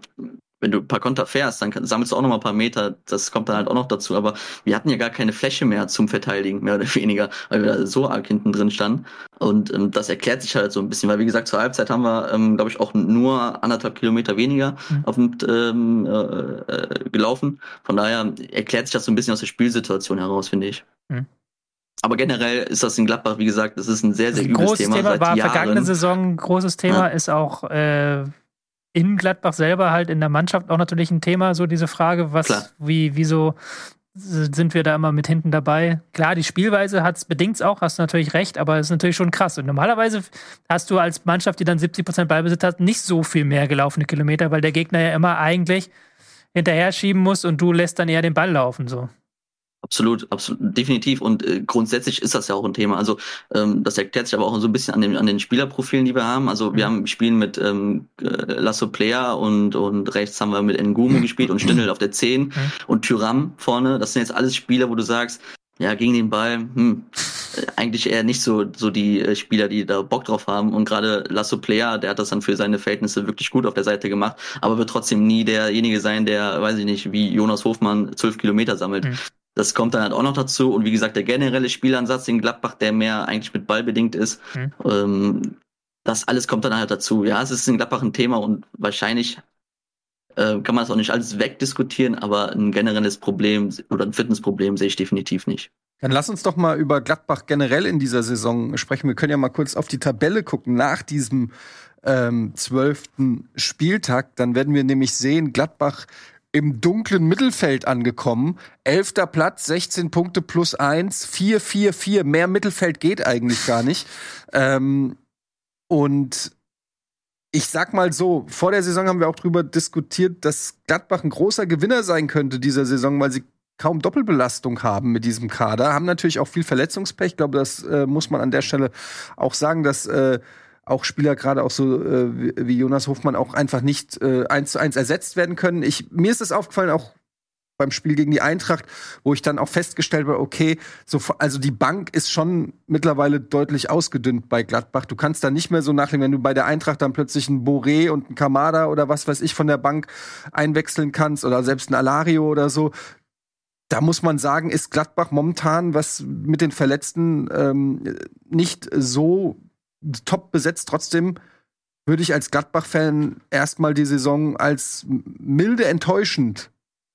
wenn du ein paar Konter fährst, dann sammelst du auch noch mal ein paar Meter. Das kommt dann halt auch noch dazu. Aber wir hatten ja gar keine Fläche mehr zum Verteidigen, mehr oder weniger, weil wir da so arg hinten drin standen. Und ähm, das erklärt sich halt so ein bisschen, weil wie gesagt, zur Halbzeit haben wir, ähm, glaube ich, auch nur anderthalb Kilometer weniger mhm. auf dem, ähm, äh, äh, gelaufen. Von daher erklärt sich das so ein bisschen aus der Spielsituation heraus, finde ich. Mhm. Aber generell ist das in Gladbach, wie gesagt, das ist ein sehr, sehr übles großes Thema. Thema war Jahren. vergangene Saison ein großes Thema, ja. ist auch äh, in Gladbach selber halt in der Mannschaft auch natürlich ein Thema, so diese Frage, was, Klar. wie, wieso sind wir da immer mit hinten dabei? Klar, die Spielweise hat es bedingt auch, hast du natürlich recht, aber es ist natürlich schon krass. Und normalerweise hast du als Mannschaft, die dann 70 Prozent Ballbesitz hat, nicht so viel mehr gelaufene Kilometer, weil der Gegner ja immer eigentlich hinterher schieben muss und du lässt dann eher den Ball laufen, so. Absolut, absolut, definitiv. Und äh, grundsätzlich ist das ja auch ein Thema. Also ähm, das erklärt sich aber auch so ein bisschen an den, an den Spielerprofilen, die wir haben. Also wir mhm. haben spielen mit ähm, äh, Lasso Player und und rechts haben wir mit Ngumu gespielt und Stindel auf der 10 mhm. und Tyram vorne. Das sind jetzt alles Spieler, wo du sagst, ja, gegen den Ball, hm, äh, eigentlich eher nicht so, so die äh, Spieler, die da Bock drauf haben. Und gerade Lasso Player, der hat das dann für seine Verhältnisse wirklich gut auf der Seite gemacht, aber wird trotzdem nie derjenige sein, der, weiß ich nicht, wie Jonas Hofmann zwölf Kilometer sammelt. Mhm. Das kommt dann halt auch noch dazu. Und wie gesagt, der generelle Spielansatz in Gladbach, der mehr eigentlich mit Ball bedingt ist, mhm. ähm, das alles kommt dann halt dazu. Ja, es ist in Gladbach ein Thema und wahrscheinlich äh, kann man das auch nicht alles wegdiskutieren, aber ein generelles Problem oder ein Fitnessproblem sehe ich definitiv nicht. Dann lass uns doch mal über Gladbach generell in dieser Saison sprechen. Wir können ja mal kurz auf die Tabelle gucken nach diesem ähm, zwölften Spieltag. Dann werden wir nämlich sehen, Gladbach im dunklen Mittelfeld angekommen. Elfter Platz, 16 Punkte plus eins, 4, 4, 4. Mehr Mittelfeld geht eigentlich gar nicht. Ähm, und ich sag mal so, vor der Saison haben wir auch drüber diskutiert, dass Gladbach ein großer Gewinner sein könnte dieser Saison, weil sie kaum Doppelbelastung haben mit diesem Kader. Haben natürlich auch viel Verletzungspech. Ich glaube, das äh, muss man an der Stelle auch sagen, dass äh, auch Spieler gerade auch so äh, wie Jonas Hofmann auch einfach nicht äh, eins zu eins ersetzt werden können. Ich, mir ist es aufgefallen, auch beim Spiel gegen die Eintracht, wo ich dann auch festgestellt habe, okay, so, also die Bank ist schon mittlerweile deutlich ausgedünnt bei Gladbach. Du kannst da nicht mehr so nachlegen, wenn du bei der Eintracht dann plötzlich einen Boré und einen Kamada oder was weiß ich von der Bank einwechseln kannst oder selbst ein Alario oder so. Da muss man sagen, ist Gladbach momentan, was mit den Verletzten ähm, nicht so top besetzt. Trotzdem würde ich als Gladbach-Fan erstmal die Saison als milde enttäuschend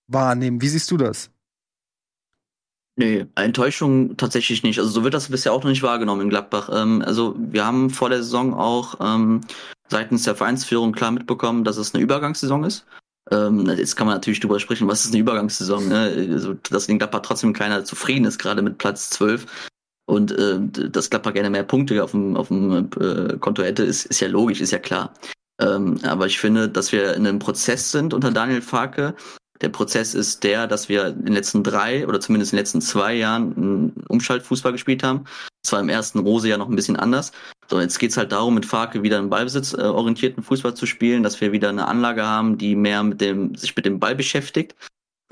wahrnehmen. Wie siehst du das? Nee, Enttäuschung tatsächlich nicht. Also so wird das bisher auch noch nicht wahrgenommen in Gladbach. Ähm, also wir haben vor der Saison auch ähm, seitens der Vereinsführung klar mitbekommen, dass es eine Übergangssaison ist. Ähm, jetzt kann man natürlich drüber sprechen, was ist eine Übergangssaison. Ne? Also, dass in Gladbach trotzdem keiner zufrieden ist, gerade mit Platz 12. Und äh, dass Gladbach gerne mehr Punkte auf dem, auf dem äh, Konto hätte, ist, ist ja logisch, ist ja klar. Ähm, aber ich finde, dass wir in einem Prozess sind unter Daniel Farke, der Prozess ist der, dass wir in den letzten drei oder zumindest in den letzten zwei Jahren einen Umschaltfußball gespielt haben. Zwar im ersten Rose ja noch ein bisschen anders. So, jetzt geht's halt darum, mit Farke wieder einen Ballbesitzorientierten Fußball zu spielen, dass wir wieder eine Anlage haben, die mehr mit dem, sich mit dem Ball beschäftigt.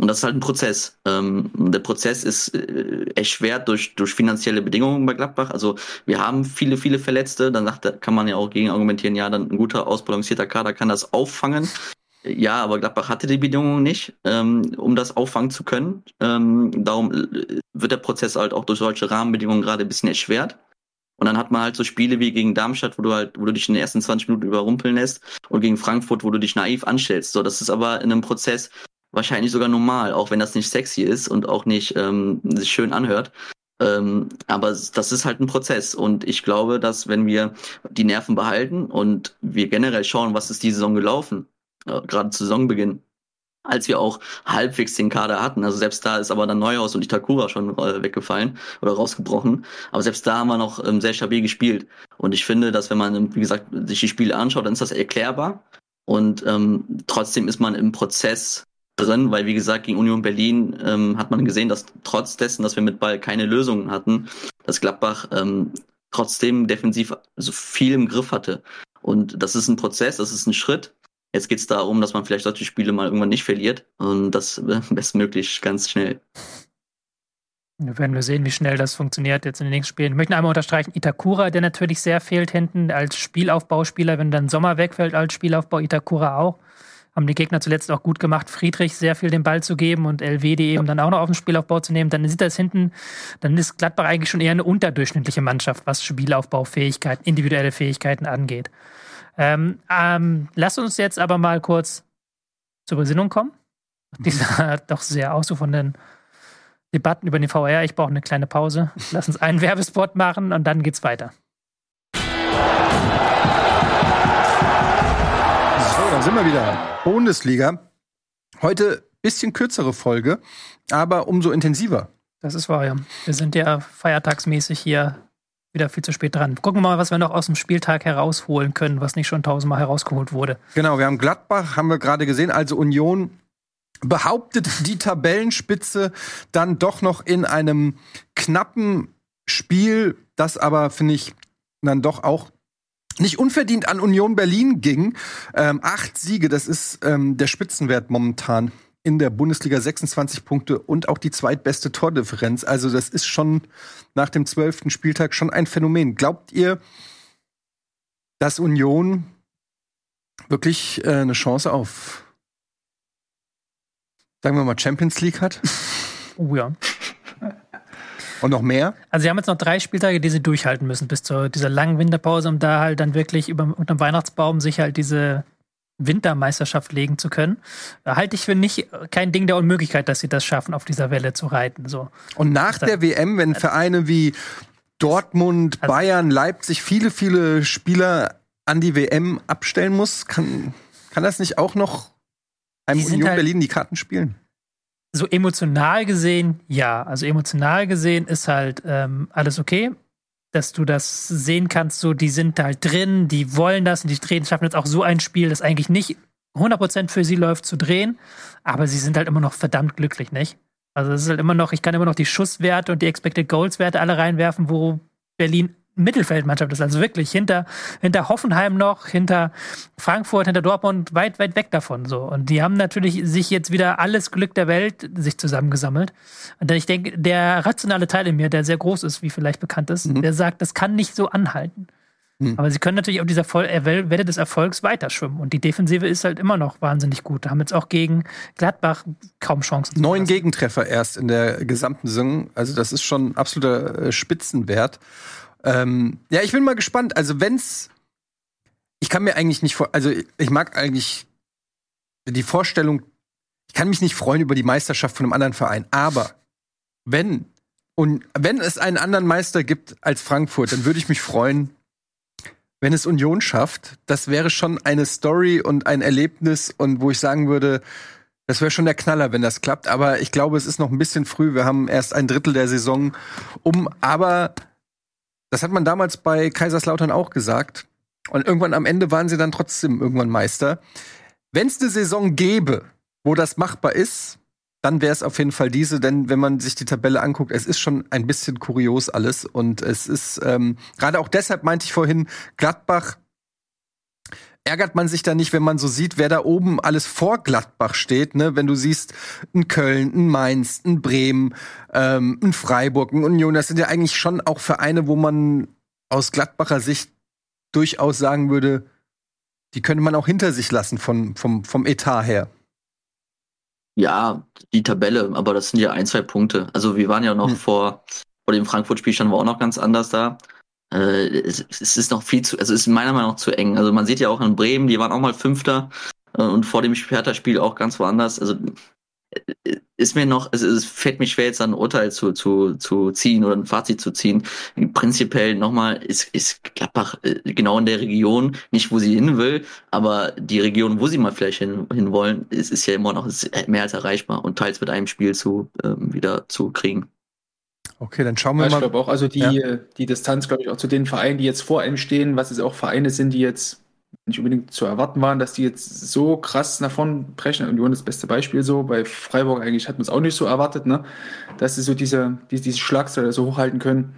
Und das ist halt ein Prozess. Ähm, der Prozess ist äh, erschwert durch, durch finanzielle Bedingungen bei Gladbach. Also wir haben viele, viele Verletzte. Dann sagt, kann man ja auch gegen argumentieren, ja, dann ein guter, ausbalancierter Kader kann das auffangen. Ja, aber Gladbach hatte die Bedingungen nicht, ähm, um das auffangen zu können. Ähm, darum äh, wird der Prozess halt auch durch solche Rahmenbedingungen gerade ein bisschen erschwert. Und dann hat man halt so Spiele wie gegen Darmstadt, wo du halt, wo du dich in den ersten 20 Minuten überrumpeln lässt und gegen Frankfurt, wo du dich naiv anstellst. So, das ist aber in einem Prozess wahrscheinlich sogar normal, auch wenn das nicht sexy ist und auch nicht ähm, sich schön anhört. Ähm, aber das ist halt ein Prozess und ich glaube, dass wenn wir die Nerven behalten und wir generell schauen, was ist die Saison gelaufen, äh, gerade zu Saisonbeginn, als wir auch halbwegs den Kader hatten. Also selbst da ist aber dann Neuhaus und Itakura schon äh, weggefallen oder rausgebrochen. Aber selbst da haben wir noch ähm, sehr stabil gespielt. Und ich finde, dass wenn man, wie gesagt, sich die Spiele anschaut, dann ist das erklärbar. Und ähm, trotzdem ist man im Prozess drin, weil wie gesagt, gegen Union Berlin ähm, hat man gesehen, dass trotz dessen, dass wir mit Ball keine Lösungen hatten, dass Gladbach ähm, trotzdem defensiv so viel im Griff hatte. Und das ist ein Prozess, das ist ein Schritt. Jetzt geht es darum, dass man vielleicht solche Spiele mal irgendwann nicht verliert und das bestmöglich ganz schnell. Wir werden wir sehen, wie schnell das funktioniert jetzt in den nächsten Spielen. Ich möchte einmal unterstreichen, Itakura, der natürlich sehr fehlt hinten als Spielaufbauspieler, wenn dann Sommer wegfällt als Spielaufbau, Itakura auch. Haben die Gegner zuletzt auch gut gemacht, Friedrich sehr viel den Ball zu geben und LWD eben dann auch noch auf den Spielaufbau zu nehmen. Dann sieht das hinten, dann ist Gladbach eigentlich schon eher eine unterdurchschnittliche Mannschaft, was Spielaufbaufähigkeiten, individuelle Fähigkeiten angeht. Ähm, ähm, lass uns jetzt aber mal kurz zur Besinnung kommen. Mhm. Dieser doch sehr ausufern Debatten über den VR. Ich brauche eine kleine Pause. Lass uns einen Werbespot machen und dann geht's weiter. Dann sind wir wieder. Bundesliga. Heute bisschen kürzere Folge, aber umso intensiver. Das ist wahr, ja. Wir sind ja feiertagsmäßig hier wieder viel zu spät dran. Gucken wir mal, was wir noch aus dem Spieltag herausholen können, was nicht schon tausendmal herausgeholt wurde. Genau, wir haben Gladbach, haben wir gerade gesehen, also Union behauptet die Tabellenspitze dann doch noch in einem knappen Spiel, das aber, finde ich, dann doch auch nicht unverdient an Union Berlin ging. Ähm, acht Siege, das ist ähm, der Spitzenwert momentan in der Bundesliga 26 Punkte und auch die zweitbeste Tordifferenz. Also das ist schon nach dem zwölften Spieltag schon ein Phänomen. Glaubt ihr, dass Union wirklich äh, eine Chance auf, sagen wir mal, Champions League hat? Oh ja. Und noch mehr? Also sie haben jetzt noch drei Spieltage, die sie durchhalten müssen bis zu dieser langen Winterpause, um da halt dann wirklich über, unter dem Weihnachtsbaum sich halt diese Wintermeisterschaft legen zu können, halte ich für nicht kein Ding der Unmöglichkeit, dass sie das schaffen, auf dieser Welle zu reiten. So. Und nach der WM, wenn Vereine wie Dortmund, also, Bayern, Leipzig viele, viele Spieler an die WM abstellen muss, kann, kann das nicht auch noch einem Union halt, Berlin die Karten spielen? So emotional gesehen, ja. Also emotional gesehen ist halt ähm, alles okay dass du das sehen kannst, so die sind halt drin, die wollen das und die drehen, schaffen jetzt auch so ein Spiel, das eigentlich nicht 100% für sie läuft zu drehen, aber sie sind halt immer noch verdammt glücklich, nicht? Also es ist halt immer noch, ich kann immer noch die Schusswerte und die Expected Goals Werte alle reinwerfen, wo Berlin Mittelfeldmannschaft ist. Also wirklich hinter, hinter Hoffenheim noch, hinter Frankfurt, hinter Dortmund, weit, weit weg davon. So. Und die haben natürlich sich jetzt wieder alles Glück der Welt sich zusammengesammelt. Und ich denke, der rationale Teil in mir, der sehr groß ist, wie vielleicht bekannt ist, mhm. der sagt, das kann nicht so anhalten. Mhm. Aber sie können natürlich auf dieser Welle des Erfolgs weiterschwimmen. Und die Defensive ist halt immer noch wahnsinnig gut. Da haben jetzt auch gegen Gladbach kaum Chancen. Neun Gegentreffer erst in der gesamten Saison. Also das ist schon absoluter äh, Spitzenwert. Ähm, ja, ich bin mal gespannt. Also wenn's, ich kann mir eigentlich nicht vor, also ich mag eigentlich die Vorstellung, ich kann mich nicht freuen über die Meisterschaft von einem anderen Verein, aber wenn und wenn es einen anderen Meister gibt als Frankfurt, dann würde ich mich freuen, wenn es Union schafft. Das wäre schon eine Story und ein Erlebnis und wo ich sagen würde, das wäre schon der Knaller, wenn das klappt. Aber ich glaube, es ist noch ein bisschen früh. Wir haben erst ein Drittel der Saison um. Aber das hat man damals bei Kaiserslautern auch gesagt. Und irgendwann am Ende waren sie dann trotzdem irgendwann Meister. Wenn es eine Saison gäbe, wo das machbar ist, dann wäre es auf jeden Fall diese, denn wenn man sich die Tabelle anguckt, es ist schon ein bisschen kurios alles und es ist ähm, gerade auch deshalb meinte ich vorhin Gladbach ärgert man sich da nicht, wenn man so sieht, wer da oben alles vor Gladbach steht, ne? Wenn du siehst, ein Köln, ein Mainz, ein Bremen, ähm, ein Freiburg, ein Union, das sind ja eigentlich schon auch Vereine, wo man aus Gladbacher Sicht durchaus sagen würde, die könnte man auch hinter sich lassen von, vom, vom Etat her. Ja, die Tabelle, aber das sind ja ein, zwei Punkte. Also wir waren ja noch hm. vor, vor dem Frankfurt-Spiel standen wir auch noch ganz anders da. Äh, es, ist noch viel zu, also es ist meiner Meinung nach zu eng. Also man sieht ja auch in Bremen, die waren auch mal Fünfter äh, und vor dem Hertha-Spiel auch ganz woanders. Also äh, ist mir noch, also es fällt mir schwer, jetzt ein Urteil zu, zu, zu ziehen oder ein Fazit zu ziehen. Prinzipiell nochmal ist, ist Gladbach genau in der Region, nicht wo sie hin will, aber die Region, wo sie mal vielleicht hin, hin wollen, ist, ist ja immer noch mehr als erreichbar und teils mit einem Spiel zu ähm, wieder zu kriegen. Okay, dann schauen wir ja, mal. Ich glaube auch, also die, ja. die Distanz, glaube ich, auch zu den Vereinen, die jetzt vor einem stehen, was es auch Vereine sind, die jetzt nicht unbedingt zu erwarten waren, dass die jetzt so krass nach vorn brechen. Union ist das beste Beispiel so. Bei Freiburg eigentlich hat man es auch nicht so erwartet, ne? dass sie so diese, diese, diese Schlagzeile so hochhalten können.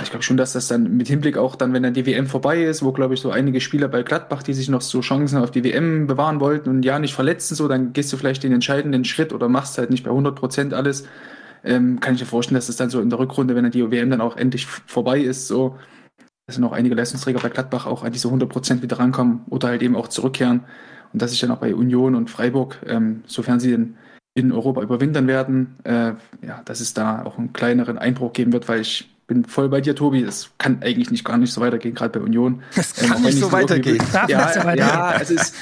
ich glaube schon, dass das dann mit Hinblick auch dann, wenn dann die WM vorbei ist, wo glaube ich so einige Spieler bei Gladbach, die sich noch so Chancen auf die WM bewahren wollten und ja nicht verletzen, so, dann gehst du vielleicht den entscheidenden Schritt oder machst halt nicht bei 100 Prozent alles ähm, kann ich mir vorstellen, dass es dann so in der Rückrunde, wenn dann die WM dann auch endlich vorbei ist, so, dass dann auch einige Leistungsträger bei Gladbach auch an diese 100% wieder rankommen oder halt eben auch zurückkehren und dass sich dann auch bei Union und Freiburg, ähm, sofern sie denn in Europa überwintern werden, äh, ja, dass es da auch einen kleineren Einbruch geben wird, weil ich bin voll bei dir, Tobi. Es kann eigentlich nicht gar nicht so weitergehen, gerade bei Union. Es ähm, kann ähm, nicht so weitergehen. Ja, so weitergehen. ja, es ist,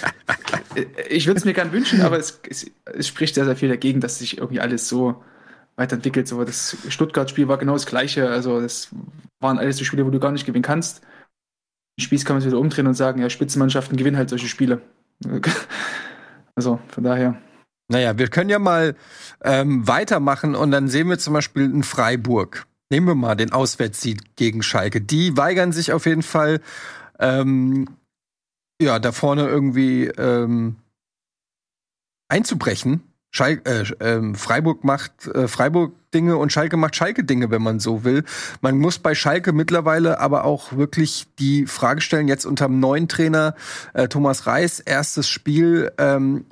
äh, ich würde es mir gern wünschen, aber es, es, es, spricht sehr, sehr viel dagegen, dass sich irgendwie alles so weiterentwickelt. So, das Stuttgart-Spiel war genau das gleiche. Also, das waren alles so Spiele, wo du gar nicht gewinnen kannst. Im Spieß kann man sich wieder umdrehen und sagen, ja, Spitzenmannschaften gewinnen halt solche Spiele. also, von daher. Naja, wir können ja mal ähm, weitermachen und dann sehen wir zum Beispiel in Freiburg. Nehmen wir mal den Auswärtssieg gegen Schalke. Die weigern sich auf jeden Fall, ähm, ja, da vorne irgendwie ähm, einzubrechen. Schal äh, äh, Freiburg macht äh, Freiburg Dinge und Schalke macht Schalke Dinge, wenn man so will. Man muss bei Schalke mittlerweile aber auch wirklich die Frage stellen, jetzt unter dem neuen Trainer äh, Thomas Reis, erstes Spiel, ähm,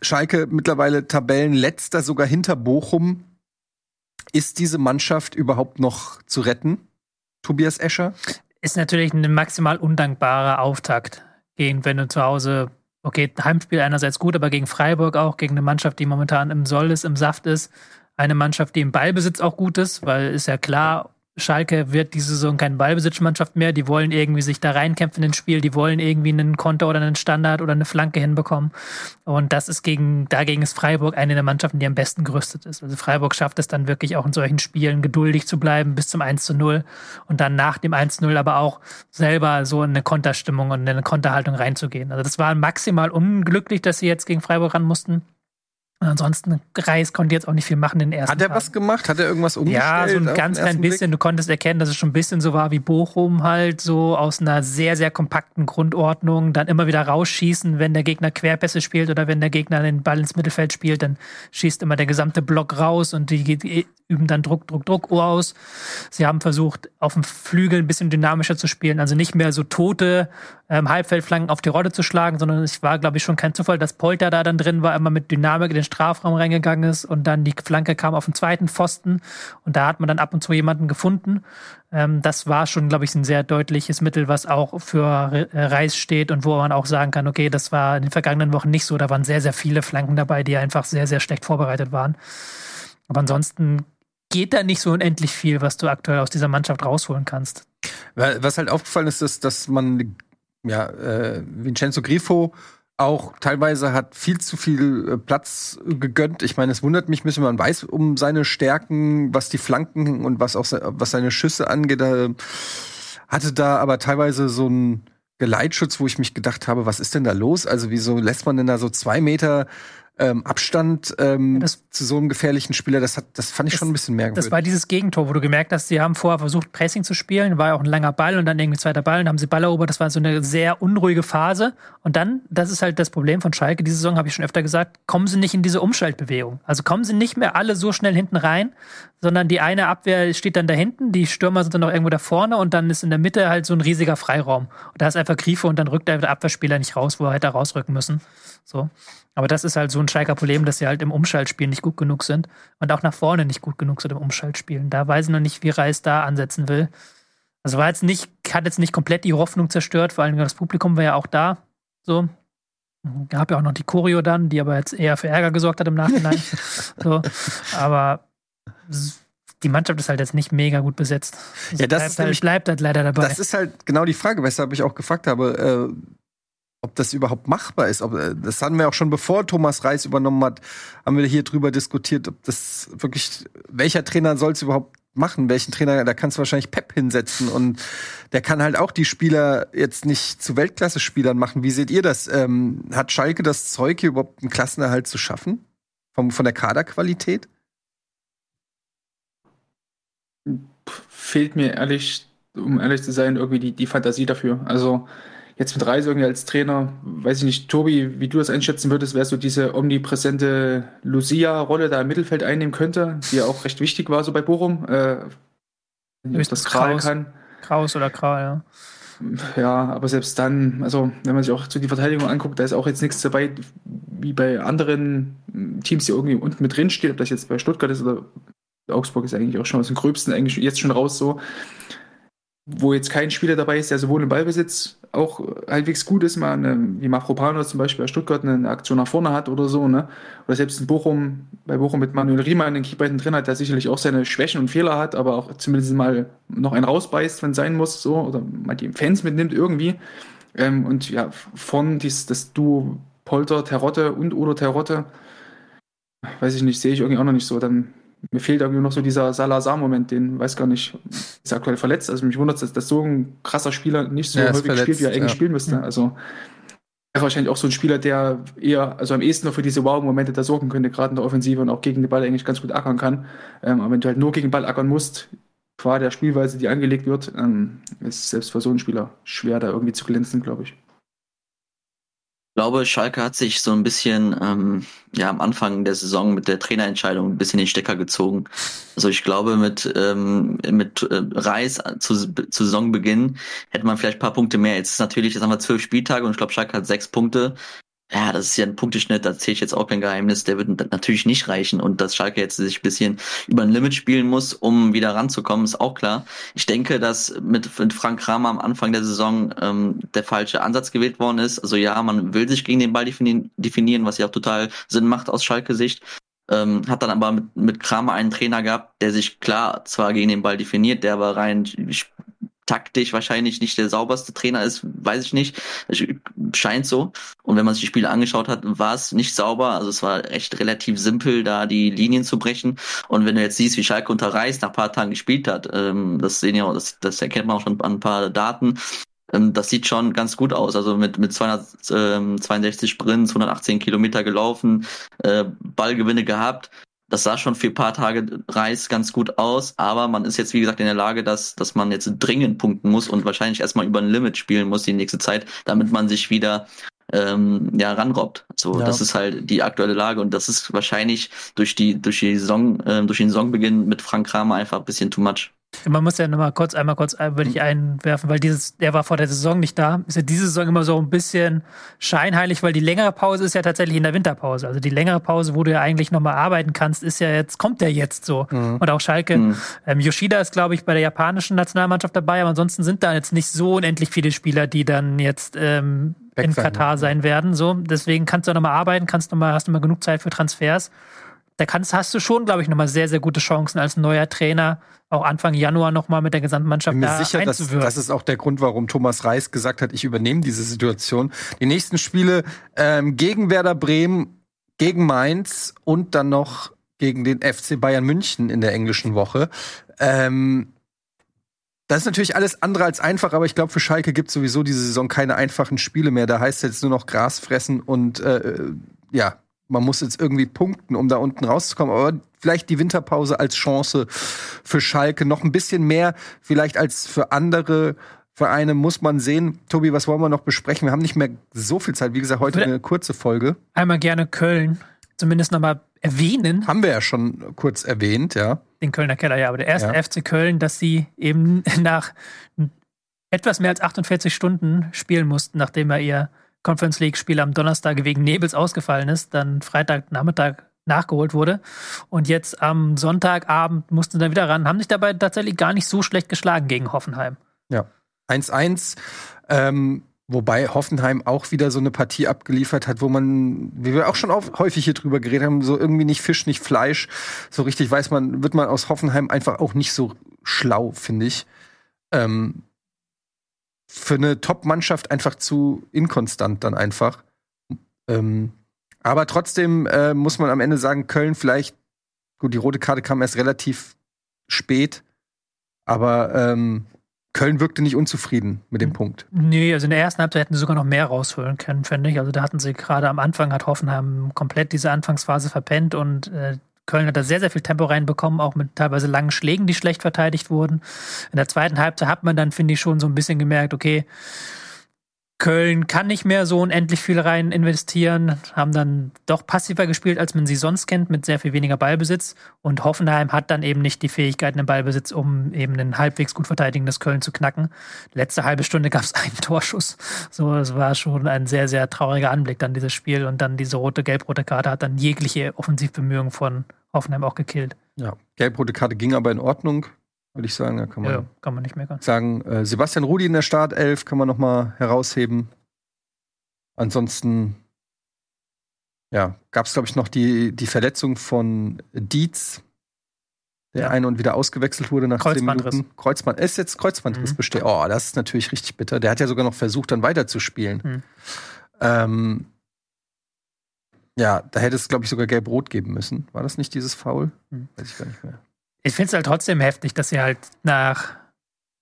Schalke mittlerweile Tabellenletzter, sogar hinter Bochum. Ist diese Mannschaft überhaupt noch zu retten? Tobias Escher? Ist natürlich ein maximal undankbarer Auftakt gegen, wenn du zu Hause okay, Heimspiel einerseits gut, aber gegen Freiburg auch, gegen eine Mannschaft, die momentan im Soll ist, im Saft ist. Eine Mannschaft, die im Ballbesitz auch gut ist, weil ist ja klar, Schalke wird diese Saison keine Ballbesitzmannschaft mehr. Die wollen irgendwie sich da reinkämpfen ins Spiel. Die wollen irgendwie einen Konter oder einen Standard oder eine Flanke hinbekommen. Und das ist gegen, dagegen ist Freiburg eine der Mannschaften, die am besten gerüstet ist. Also Freiburg schafft es dann wirklich auch in solchen Spielen geduldig zu bleiben bis zum 1 zu 0 und dann nach dem 1 zu 0 aber auch selber so in eine Konterstimmung und in eine Konterhaltung reinzugehen. Also das war maximal unglücklich, dass sie jetzt gegen Freiburg ran mussten. Ansonsten, Reis konnte jetzt auch nicht viel machen in den ersten Hat er Tagen. was gemacht? Hat er irgendwas umgestellt? Ja, so ein ganz klein bisschen. Blick? Du konntest erkennen, dass es schon ein bisschen so war wie Bochum halt, so aus einer sehr, sehr kompakten Grundordnung. Dann immer wieder rausschießen, wenn der Gegner Querpässe spielt oder wenn der Gegner den Ball ins Mittelfeld spielt, dann schießt immer der gesamte Block raus und die üben dann Druck, Druck, Druck aus. Sie haben versucht, auf dem Flügel ein bisschen dynamischer zu spielen, also nicht mehr so tote ähm, Halbfeldflanken auf die Rolle zu schlagen, sondern es war, glaube ich, schon kein Zufall, dass Polter da dann drin war, immer mit Dynamik in den Strafraum reingegangen ist und dann die Flanke kam auf den zweiten Pfosten und da hat man dann ab und zu jemanden gefunden. Ähm, das war schon, glaube ich, ein sehr deutliches Mittel, was auch für Reis steht und wo man auch sagen kann, okay, das war in den vergangenen Wochen nicht so. Da waren sehr, sehr viele Flanken dabei, die einfach sehr, sehr schlecht vorbereitet waren. Aber ansonsten geht da nicht so unendlich viel, was du aktuell aus dieser Mannschaft rausholen kannst. Was halt aufgefallen ist, ist, dass man ja, äh, Vincenzo Grifo auch teilweise hat viel zu viel äh, Platz gegönnt. Ich meine, es wundert mich bisschen, man weiß um seine Stärken, was die Flanken und was auch was seine Schüsse angeht. Er hatte da aber teilweise so einen Geleitschutz, wo ich mich gedacht habe, was ist denn da los? Also wieso lässt man denn da so zwei Meter ähm, Abstand ähm, das, zu so einem gefährlichen Spieler, das, hat, das fand ich das, schon ein bisschen merkwürdig. Das war dieses Gegentor, wo du gemerkt hast, sie haben vorher versucht, Pressing zu spielen, war ja auch ein langer Ball und dann irgendwie zweiter Ball und haben sie Ball erobert. Das war so eine sehr unruhige Phase. Und dann, das ist halt das Problem von Schalke, diese Saison habe ich schon öfter gesagt, kommen sie nicht in diese Umschaltbewegung. Also kommen sie nicht mehr alle so schnell hinten rein, sondern die eine Abwehr steht dann da hinten, die Stürmer sind dann noch irgendwo da vorne und dann ist in der Mitte halt so ein riesiger Freiraum. Und da ist einfach Griefe und dann rückt der Abwehrspieler nicht raus, wo er hätte rausrücken müssen. So. Aber das ist halt so ein Schalker Problem, dass sie halt im Umschaltspiel nicht gut genug sind und auch nach vorne nicht gut genug sind im Umschaltspielen. Da weiß ich noch nicht, wie Reis da ansetzen will. Also war jetzt nicht, hat jetzt nicht komplett die Hoffnung zerstört, vor allem das Publikum war ja auch da. So. Gab ja auch noch die Choreo dann, die aber jetzt eher für Ärger gesorgt hat im Nachhinein. so. Aber die Mannschaft ist halt jetzt nicht mega gut besetzt. Also ja, das bleibt, halt, bleibt halt leider dabei. Das ist halt genau die Frage, weshalb ich auch gefragt habe. Äh, ob das überhaupt machbar ist. Ob, äh, das hatten wir auch schon bevor Thomas Reis übernommen hat, haben wir hier drüber diskutiert, ob das wirklich, welcher Trainer soll es überhaupt machen? Welchen Trainer, da kannst du wahrscheinlich Pep hinsetzen und der kann halt auch die Spieler jetzt nicht zu Weltklasse-Spielern machen. Wie seht ihr das? Ähm, hat Schalke das Zeug, hier überhaupt einen Klassenerhalt zu schaffen? Vom, von der Kaderqualität? Fehlt mir ehrlich, um ehrlich zu sein, irgendwie die, die Fantasie dafür. Also, jetzt mit Reise irgendwie als Trainer, weiß ich nicht, Tobi, wie du das einschätzen würdest, wer so diese omnipräsente Lucia-Rolle da im Mittelfeld einnehmen könnte, die ja auch recht wichtig war so bei Bochum. Äh, das Kral kann. Kraus oder Kral, ja. Ja, aber selbst dann, also wenn man sich auch zu die Verteidigung anguckt, da ist auch jetzt nichts dabei, wie bei anderen Teams, die irgendwie unten mit drin stehen, ob das jetzt bei Stuttgart ist oder Augsburg ist eigentlich auch schon aus dem Gröbsten eigentlich jetzt schon raus so wo jetzt kein Spieler dabei ist, der sowohl im Ballbesitz auch halbwegs gut ist, mal eine, wie Mafropanos zum Beispiel bei Stuttgart eine Aktion nach vorne hat oder so, ne? Oder selbst in Bochum, bei Bochum mit Manuel Riemann, den Keeper drin hat, der sicherlich auch seine Schwächen und Fehler hat, aber auch zumindest mal noch einen rausbeißt, wenn es sein muss, so, oder mal die Fans mitnimmt irgendwie. Ähm, und ja, von dies, das Duo Polter, Terotte und oder Terotte, weiß ich nicht, sehe ich irgendwie auch noch nicht so. Dann mir fehlt irgendwie noch so dieser Salazar-Moment, den weiß gar nicht, ist aktuell verletzt. Also mich wundert es, dass so ein krasser Spieler nicht so häufig verletzt, spielt, wie er eigentlich ja. spielen müsste. Mhm. Also wäre wahrscheinlich auch so ein Spieler, der eher, also am ehesten noch für diese Wow-Momente da sorgen könnte, gerade in der Offensive und auch gegen den Ball eigentlich ganz gut ackern kann. Ähm, aber wenn du halt nur gegen den Ball ackern musst, qua der Spielweise, die angelegt wird, ähm, ist selbst für so einen Spieler schwer, da irgendwie zu glänzen, glaube ich. Ich glaube, Schalke hat sich so ein bisschen ähm, ja am Anfang der Saison mit der Trainerentscheidung ein bisschen den Stecker gezogen. Also ich glaube, mit ähm, mit äh, Reis zu, zu Saisonbeginn hätte man vielleicht paar Punkte mehr. Jetzt ist natürlich, jetzt haben wir zwölf Spieltage und ich glaube, Schalke hat sechs Punkte. Ja, das ist ja ein Punkteschnitt, da zähle ich jetzt auch kein Geheimnis, der wird natürlich nicht reichen und dass Schalke jetzt sich ein bisschen über ein Limit spielen muss, um wieder ranzukommen, ist auch klar. Ich denke, dass mit, Frank Kramer am Anfang der Saison ähm, der falsche Ansatz gewählt worden ist. Also ja, man will sich gegen den Ball definieren, definieren was ja auch total Sinn macht aus Schalke-Sicht. Ähm, hat dann aber mit, mit Kramer einen Trainer gehabt, der sich klar zwar gegen den Ball definiert, der aber rein taktisch wahrscheinlich nicht der sauberste Trainer ist, weiß ich nicht. Scheint so. Und wenn man sich die Spiele angeschaut hat, war es nicht sauber. Also es war echt relativ simpel, da die Linien zu brechen. Und wenn du jetzt siehst, wie Schalke unter Reis nach paar Tagen gespielt hat, ähm, das sehen ja, das, das erkennt man auch schon an ein paar Daten, ähm, das sieht schon ganz gut aus. Also mit, mit 262 Sprints, 118 Kilometer gelaufen, äh, Ballgewinne gehabt. Das sah schon für ein paar Tage Reis ganz gut aus, aber man ist jetzt, wie gesagt, in der Lage, dass, dass man jetzt dringend punkten muss und wahrscheinlich erstmal über ein Limit spielen muss die nächste Zeit, damit man sich wieder ähm, ja, ranrobbt. So, ja. das ist halt die aktuelle Lage und das ist wahrscheinlich durch die, durch die Saison, äh, durch den Saisonbeginn mit Frank Kramer einfach ein bisschen too much. Man muss ja nochmal kurz, einmal kurz, würde ich einwerfen, weil dieses, der war vor der Saison nicht da. Ist ja diese Saison immer so ein bisschen scheinheilig, weil die längere Pause ist ja tatsächlich in der Winterpause. Also die längere Pause, wo du ja eigentlich nochmal arbeiten kannst, ist ja jetzt, kommt ja jetzt so. Mhm. Und auch Schalke. Mhm. Ähm, Yoshida ist, glaube ich, bei der japanischen Nationalmannschaft dabei, aber ansonsten sind da jetzt nicht so unendlich viele Spieler, die dann jetzt ähm, in Katar sein werden. So, deswegen kannst du nochmal arbeiten, kannst noch mal, hast du mal genug Zeit für Transfers. Da kannst, hast du schon, glaube ich, nochmal sehr, sehr gute Chancen als neuer Trainer auch Anfang Januar nochmal mit der Gesamtmannschaft mir sicher, dass, das ist auch der Grund, warum Thomas Reis gesagt hat, ich übernehme diese Situation. Die nächsten Spiele ähm, gegen Werder Bremen, gegen Mainz und dann noch gegen den FC Bayern München in der englischen Woche. Ähm, das ist natürlich alles andere als einfach, aber ich glaube, für Schalke gibt es sowieso diese Saison keine einfachen Spiele mehr. Da heißt es jetzt nur noch Gras fressen und äh, ja, man muss jetzt irgendwie punkten, um da unten rauszukommen. Aber vielleicht die Winterpause als Chance für Schalke noch ein bisschen mehr, vielleicht als für andere Vereine muss man sehen. Tobi, was wollen wir noch besprechen? Wir haben nicht mehr so viel Zeit. Wie gesagt, heute eine kurze Folge. Einmal gerne Köln zumindest nochmal erwähnen. Haben wir ja schon kurz erwähnt, ja. Den Kölner Keller, ja. Aber der erste ja. FC Köln, dass sie eben nach etwas mehr als 48 Stunden spielen mussten, nachdem er ihr Conference League-Spiel am Donnerstag wegen Nebels ausgefallen ist, dann Freitagnachmittag nachgeholt wurde. Und jetzt am Sonntagabend mussten dann wieder ran, haben sich dabei tatsächlich gar nicht so schlecht geschlagen gegen Hoffenheim. Ja. 1-1. Ähm, wobei Hoffenheim auch wieder so eine Partie abgeliefert hat, wo man, wie wir auch schon auf, häufig hier drüber geredet haben, so irgendwie nicht Fisch, nicht Fleisch. So richtig weiß man, wird man aus Hoffenheim einfach auch nicht so schlau, finde ich. Ähm, für eine Top-Mannschaft einfach zu inkonstant dann einfach. Ähm, aber trotzdem äh, muss man am Ende sagen, Köln vielleicht, gut, die rote Karte kam erst relativ spät, aber ähm, Köln wirkte nicht unzufrieden mit dem Punkt. Nee, also in der ersten Halbzeit hätten sie sogar noch mehr rausholen können, finde ich. Also da hatten sie gerade am Anfang, hat Hoffenheim komplett diese Anfangsphase verpennt und äh, Köln hat da sehr, sehr viel Tempo reinbekommen, auch mit teilweise langen Schlägen, die schlecht verteidigt wurden. In der zweiten Halbzeit hat man dann, finde ich, schon so ein bisschen gemerkt, okay, Köln kann nicht mehr so unendlich viel rein investieren, haben dann doch passiver gespielt, als man sie sonst kennt, mit sehr viel weniger Ballbesitz. Und Hoffenheim hat dann eben nicht die Fähigkeiten im Ballbesitz, um eben ein halbwegs gut verteidigendes Köln zu knacken. Letzte halbe Stunde gab es einen Torschuss. So, es war schon ein sehr, sehr trauriger Anblick dann dieses Spiel. Und dann diese rote, gelb-rote Karte hat dann jegliche Offensivbemühungen von Hoffenheim auch gekillt. Ja, gelb-rote Karte ging aber in Ordnung würde ich sagen. Da kann man, ja, kann man nicht meckern. Sagen, äh, Sebastian Rudi in der Startelf kann man noch mal herausheben. Ansonsten, ja, gab es, glaube ich, noch die, die Verletzung von Dietz, der ja. ein und wieder ausgewechselt wurde nach zehn Minuten. Kreuzband. Ist jetzt Kreuzbandriss mhm. besteht. Oh, das ist natürlich richtig bitter. Der hat ja sogar noch versucht, dann weiterzuspielen. Mhm. Ähm, ja, da hätte es, glaube ich, sogar gelb-rot geben müssen. War das nicht dieses Foul? Mhm. Weiß ich gar nicht mehr. Ich finde es halt trotzdem heftig, dass sie halt nach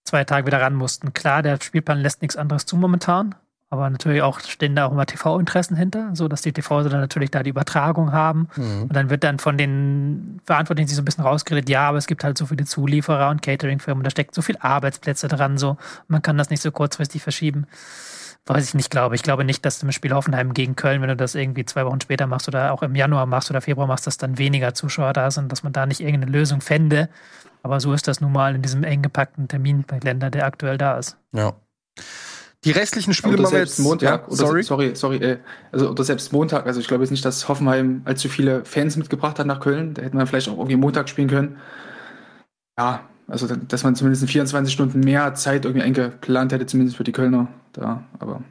zwei Tagen wieder ran mussten. Klar, der Spielplan lässt nichts anderes zu momentan, aber natürlich auch stehen da auch immer TV-Interessen hinter, so dass die TV dann natürlich da die Übertragung haben. Mhm. Und dann wird dann von den Verantwortlichen sich so ein bisschen rausgeredet, ja, aber es gibt halt so viele Zulieferer und Catering-Firmen, da steckt so viel Arbeitsplätze dran, so man kann das nicht so kurzfristig verschieben weiß ich nicht glaube. Ich glaube nicht, dass du im Spiel Hoffenheim gegen Köln, wenn du das irgendwie zwei Wochen später machst oder auch im Januar machst oder Februar machst, dass dann weniger Zuschauer da sind, dass man da nicht irgendeine Lösung fände. Aber so ist das nun mal in diesem eng gepackten Terminländer, der aktuell da ist. Ja. Die restlichen Spiele machen wir jetzt Montag. Ja, oder sorry, sorry, sorry. Äh, also oder selbst Montag. Also ich glaube jetzt nicht, dass Hoffenheim allzu viele Fans mitgebracht hat nach Köln. Da hätte man vielleicht auch irgendwie Montag spielen können. Ja, also, dass man zumindest in 24 Stunden mehr Zeit irgendwie eingeplant hätte, zumindest für die Kölner da. Aber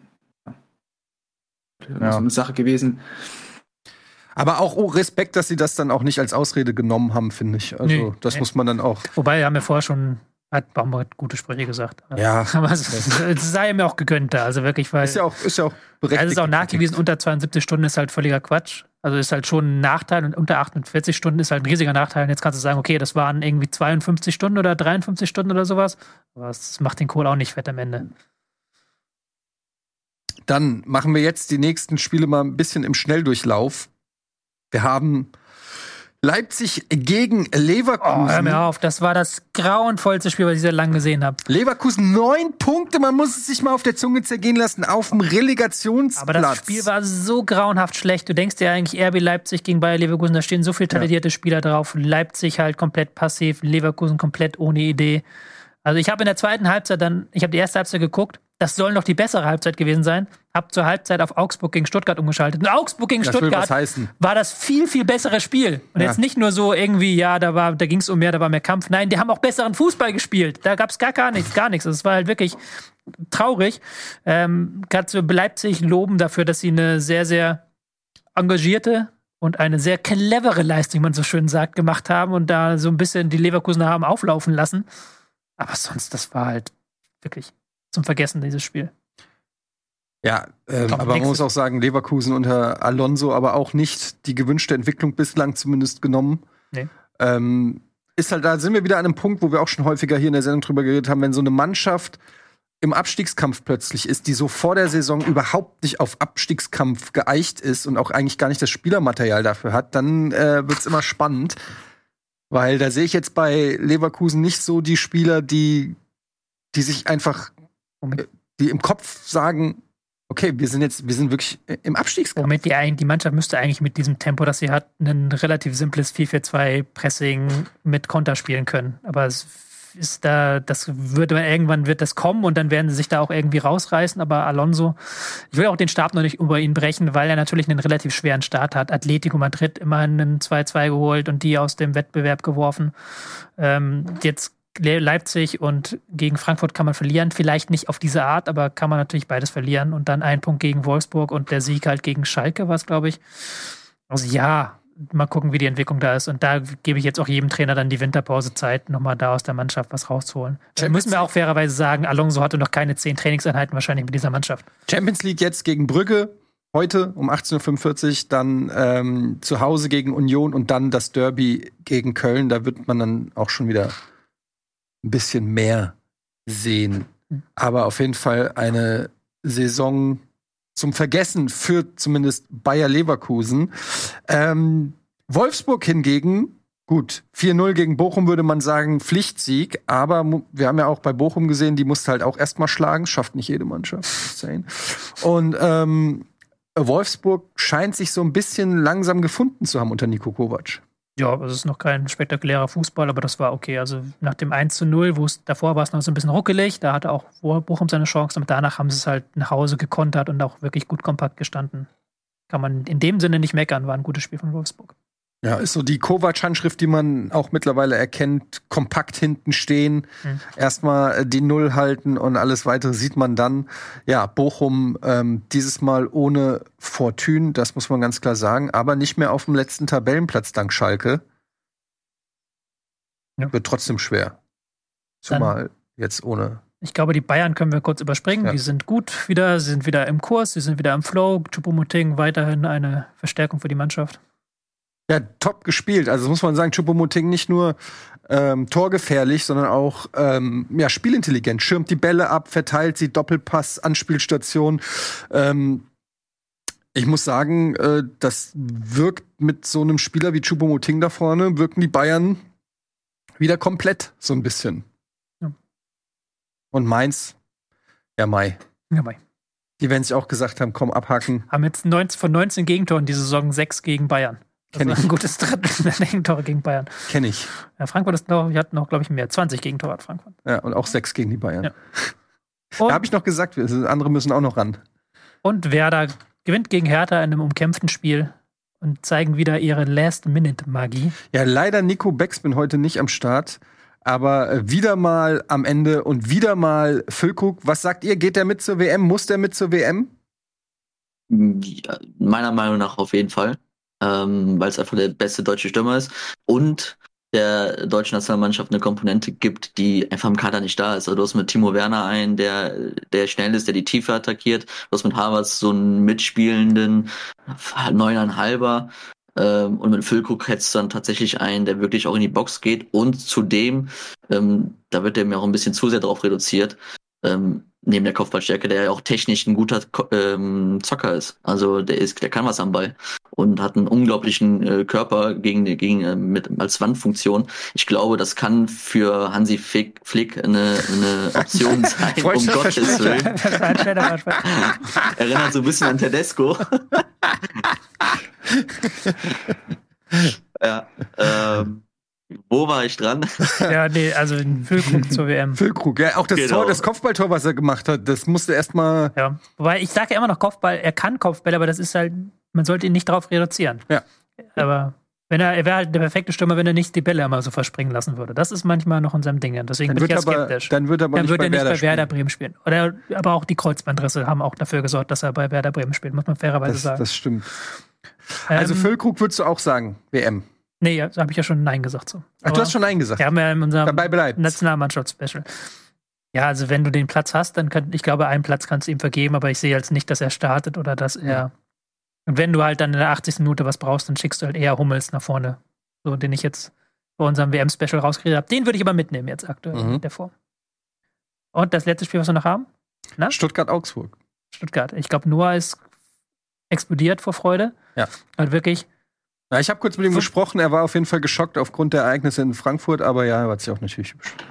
ja. ja. so eine Sache gewesen. Aber auch oh, Respekt, dass sie das dann auch nicht als Ausrede genommen haben, finde ich. Also, nee, das nee. muss man dann auch. Wobei, wir haben ja vorher schon hat Baumgart gute Sprüche gesagt. Ja. Aber es, es sei ihm auch gegönnt da. Also wirklich, weil. Ist ja auch, ist ja auch berechtigt. Also ist auch nachgewiesen, unter 72 Stunden ist halt völliger Quatsch. Also ist halt schon ein Nachteil und unter 48 Stunden ist halt ein riesiger Nachteil. Und jetzt kannst du sagen, okay, das waren irgendwie 52 Stunden oder 53 Stunden oder sowas. Aber es macht den Kohl auch nicht fett am Ende. dann machen wir jetzt die nächsten Spiele mal ein bisschen im Schnelldurchlauf. Wir haben Leipzig gegen Leverkusen. Oh, hör mir auf, das war das grauenvollste Spiel, was ich sehr lange gesehen habe. Leverkusen neun Punkte, man muss es sich mal auf der Zunge zergehen lassen, auf dem Relegationsplatz. Aber das Spiel war so grauenhaft schlecht. Du denkst dir eigentlich RB Leipzig gegen Bayer Leverkusen, da stehen so viele talentierte ja. Spieler drauf. Leipzig halt komplett passiv, Leverkusen komplett ohne Idee. Also ich habe in der zweiten Halbzeit dann, ich habe die erste Halbzeit geguckt, das soll noch die bessere Halbzeit gewesen sein. Hab zur Halbzeit auf Augsburg gegen Stuttgart umgeschaltet. Und Augsburg gegen das Stuttgart war das viel, viel bessere Spiel. Und ja. jetzt nicht nur so irgendwie, ja, da war, da ging es um mehr, da war mehr Kampf. Nein, die haben auch besseren Fußball gespielt. Da gab es gar, gar nichts, gar nichts. Es war halt wirklich traurig. Ähm, Gerade so Leipzig loben dafür, dass sie eine sehr, sehr engagierte und eine sehr clevere Leistung, wie man so schön sagt, gemacht haben und da so ein bisschen die Leverkusen haben auflaufen lassen. Aber sonst, das war halt wirklich zum Vergessen, dieses Spiel. Ja, ähm, aber man muss auch sagen, Leverkusen unter Alonso aber auch nicht die gewünschte Entwicklung bislang zumindest genommen. Nee. Ähm, ist halt, da sind wir wieder an einem Punkt, wo wir auch schon häufiger hier in der Sendung drüber geredet haben, wenn so eine Mannschaft im Abstiegskampf plötzlich ist, die so vor der Saison überhaupt nicht auf Abstiegskampf geeicht ist und auch eigentlich gar nicht das Spielermaterial dafür hat, dann äh, wird's immer spannend. Weil da sehe ich jetzt bei Leverkusen nicht so die Spieler, die, die sich einfach die im Kopf sagen, okay, wir sind jetzt, wir sind wirklich im Abstiegskampf. Womit die, die Mannschaft müsste eigentlich mit diesem Tempo, das sie hat, ein relativ simples 4-4-2-Pressing mit Konter spielen können. Aber es ist da, das würde irgendwann wird das kommen und dann werden sie sich da auch irgendwie rausreißen. Aber Alonso, ich will auch den Stab noch nicht über ihn brechen, weil er natürlich einen relativ schweren Start hat. Atletico Madrid immerhin einen 2-2 geholt und die aus dem Wettbewerb geworfen. Ähm, jetzt Leipzig und gegen Frankfurt kann man verlieren. Vielleicht nicht auf diese Art, aber kann man natürlich beides verlieren. Und dann ein Punkt gegen Wolfsburg und der Sieg halt gegen Schalke war es, glaube ich. Also ja, mal gucken, wie die Entwicklung da ist. Und da gebe ich jetzt auch jedem Trainer dann die Winterpause Zeit, nochmal da aus der Mannschaft was rauszuholen. Da müssen wir auch fairerweise sagen, Alonso hatte noch keine zehn Trainingseinheiten wahrscheinlich mit dieser Mannschaft. Champions League jetzt gegen Brügge. Heute um 18.45 Uhr, dann ähm, zu Hause gegen Union und dann das Derby gegen Köln. Da wird man dann auch schon wieder ein bisschen mehr sehen. Aber auf jeden Fall eine Saison zum Vergessen für zumindest Bayer Leverkusen. Ähm, Wolfsburg hingegen, gut, 4-0 gegen Bochum würde man sagen, Pflichtsieg, aber wir haben ja auch bei Bochum gesehen, die musste halt auch erstmal schlagen, schafft nicht jede Mannschaft. Und ähm, Wolfsburg scheint sich so ein bisschen langsam gefunden zu haben unter Nico Kovac. Ja, es ist noch kein spektakulärer Fußball, aber das war okay. Also nach dem 1 zu 0, wo es davor war es noch so ein bisschen ruckelig, da hatte auch Bochum seine Chance, aber danach haben sie es halt nach Hause gekontert und auch wirklich gut kompakt gestanden. Kann man in dem Sinne nicht meckern, war ein gutes Spiel von Wolfsburg. Ja, ist so die Kovac-Handschrift, die man auch mittlerweile erkennt, kompakt hinten stehen, mhm. erstmal die Null halten und alles weitere sieht man dann. Ja, Bochum ähm, dieses Mal ohne Fortune, das muss man ganz klar sagen, aber nicht mehr auf dem letzten Tabellenplatz dank Schalke. Ja. Wird trotzdem schwer. Zumal dann, jetzt ohne. Ich glaube, die Bayern können wir kurz überspringen. Ja. Die sind gut wieder, sie sind wieder im Kurs, sie sind wieder im Flow. Chupomoting weiterhin eine Verstärkung für die Mannschaft. Ja, top gespielt. Also muss man sagen, Choupo-Moting nicht nur ähm, torgefährlich, sondern auch ähm, ja, spielintelligent. Schirmt die Bälle ab, verteilt sie, Doppelpass, Anspielstation. Ähm, ich muss sagen, äh, das wirkt mit so einem Spieler wie Choupo-Moting da vorne, wirken die Bayern wieder komplett so ein bisschen. Ja. Und Mainz, ja, Mai. Ja, Mai. Die werden sich auch gesagt haben, komm, abhaken. Haben jetzt 19, von 19 Gegentoren diese Saison 6 gegen Bayern. Kenn also ich. Ein gutes Drittel Gegentore gegen Bayern. Kenne ich. Ja, Frankfurt ist noch, hat noch, glaube ich, mehr. 20 Gegentore hat Frankfurt. Ja, und auch sechs gegen die Bayern. Ja. da habe ich noch gesagt, andere müssen auch noch ran. Und Werder gewinnt gegen Hertha in einem umkämpften Spiel und zeigen wieder ihre Last-Minute-Magie. Ja, leider Nico Beckspin heute nicht am Start. Aber äh, wieder mal am Ende und wieder mal Füllkrug. Was sagt ihr? Geht der mit zur WM? Muss der mit zur WM? Ja, meiner Meinung nach auf jeden Fall ähm, weil es einfach der beste deutsche Stürmer ist und der deutschen Nationalmannschaft eine Komponente gibt, die einfach im Kader nicht da ist. Also du hast mit Timo Werner einen, der, der schnell ist, der die Tiefe attackiert. Du hast mit Havertz so einen mitspielenden neuneinhalber. Ähm, und mit Füllkrug hättest du dann tatsächlich einen, der wirklich auch in die Box geht. Und zudem, ähm, da wird der mir auch ein bisschen zu sehr drauf reduziert, ähm, neben der Kopfballstärke, der ja auch technisch ein guter ähm, Zocker ist. Also der ist, der kann was am Ball und hat einen unglaublichen äh, Körper gegen, gegen äh, mit als Wandfunktion. Ich glaube, das kann für Hansi Flick, Flick eine, eine Option sein, um Gottes Willen. Erinnert so ein bisschen an Tedesco. ja, ähm, wo war ich dran? Ja, nee, also in Füllkrug zur WM. Füllkrug, ja, auch das genau. Tor, das Kopfballtor, was er gemacht hat, das musste erstmal. Ja, wobei ich sage ja immer noch Kopfball, er kann Kopfball, aber das ist halt, man sollte ihn nicht darauf reduzieren. Ja. Aber wenn er, er wäre halt der perfekte Stürmer, wenn er nicht die Bälle immer so verspringen lassen würde. Das ist manchmal noch in seinem Ding. Deswegen dann bin ich ja skeptisch. dann wird er aber dann nicht, wird bei, er nicht Werder bei Werder Bremen spielen. Oder, aber auch die Kreuzbandrisse haben auch dafür gesorgt, dass er bei Werder Bremen spielt, muss man fairerweise das, sagen. Das stimmt. Also ähm, Füllkrug würdest du auch sagen, WM. Nee, da habe ich ja schon Nein gesagt. So. Ach, du hast schon Nein gesagt. Wir haben ja in unserem Dabei Nationalmannschaftsspecial. Ja, also wenn du den Platz hast, dann kann, ich glaube, einen Platz kannst du ihm vergeben, aber ich sehe jetzt nicht, dass er startet oder dass er. Und wenn du halt dann in der 80. Minute was brauchst, dann schickst du halt eher Hummels nach vorne. So, den ich jetzt bei unserem WM-Special rausgekriegt habe. Den würde ich aber mitnehmen jetzt aktuell mhm. in der Form. Und das letzte Spiel, was wir noch haben? Stuttgart-Augsburg. Stuttgart. Ich glaube, Noah ist explodiert vor Freude. Ja. Halt wirklich ja, ich habe kurz mit ihm gesprochen. Er war auf jeden Fall geschockt aufgrund der Ereignisse in Frankfurt, aber ja, er hat sich auch natürlich gefreut.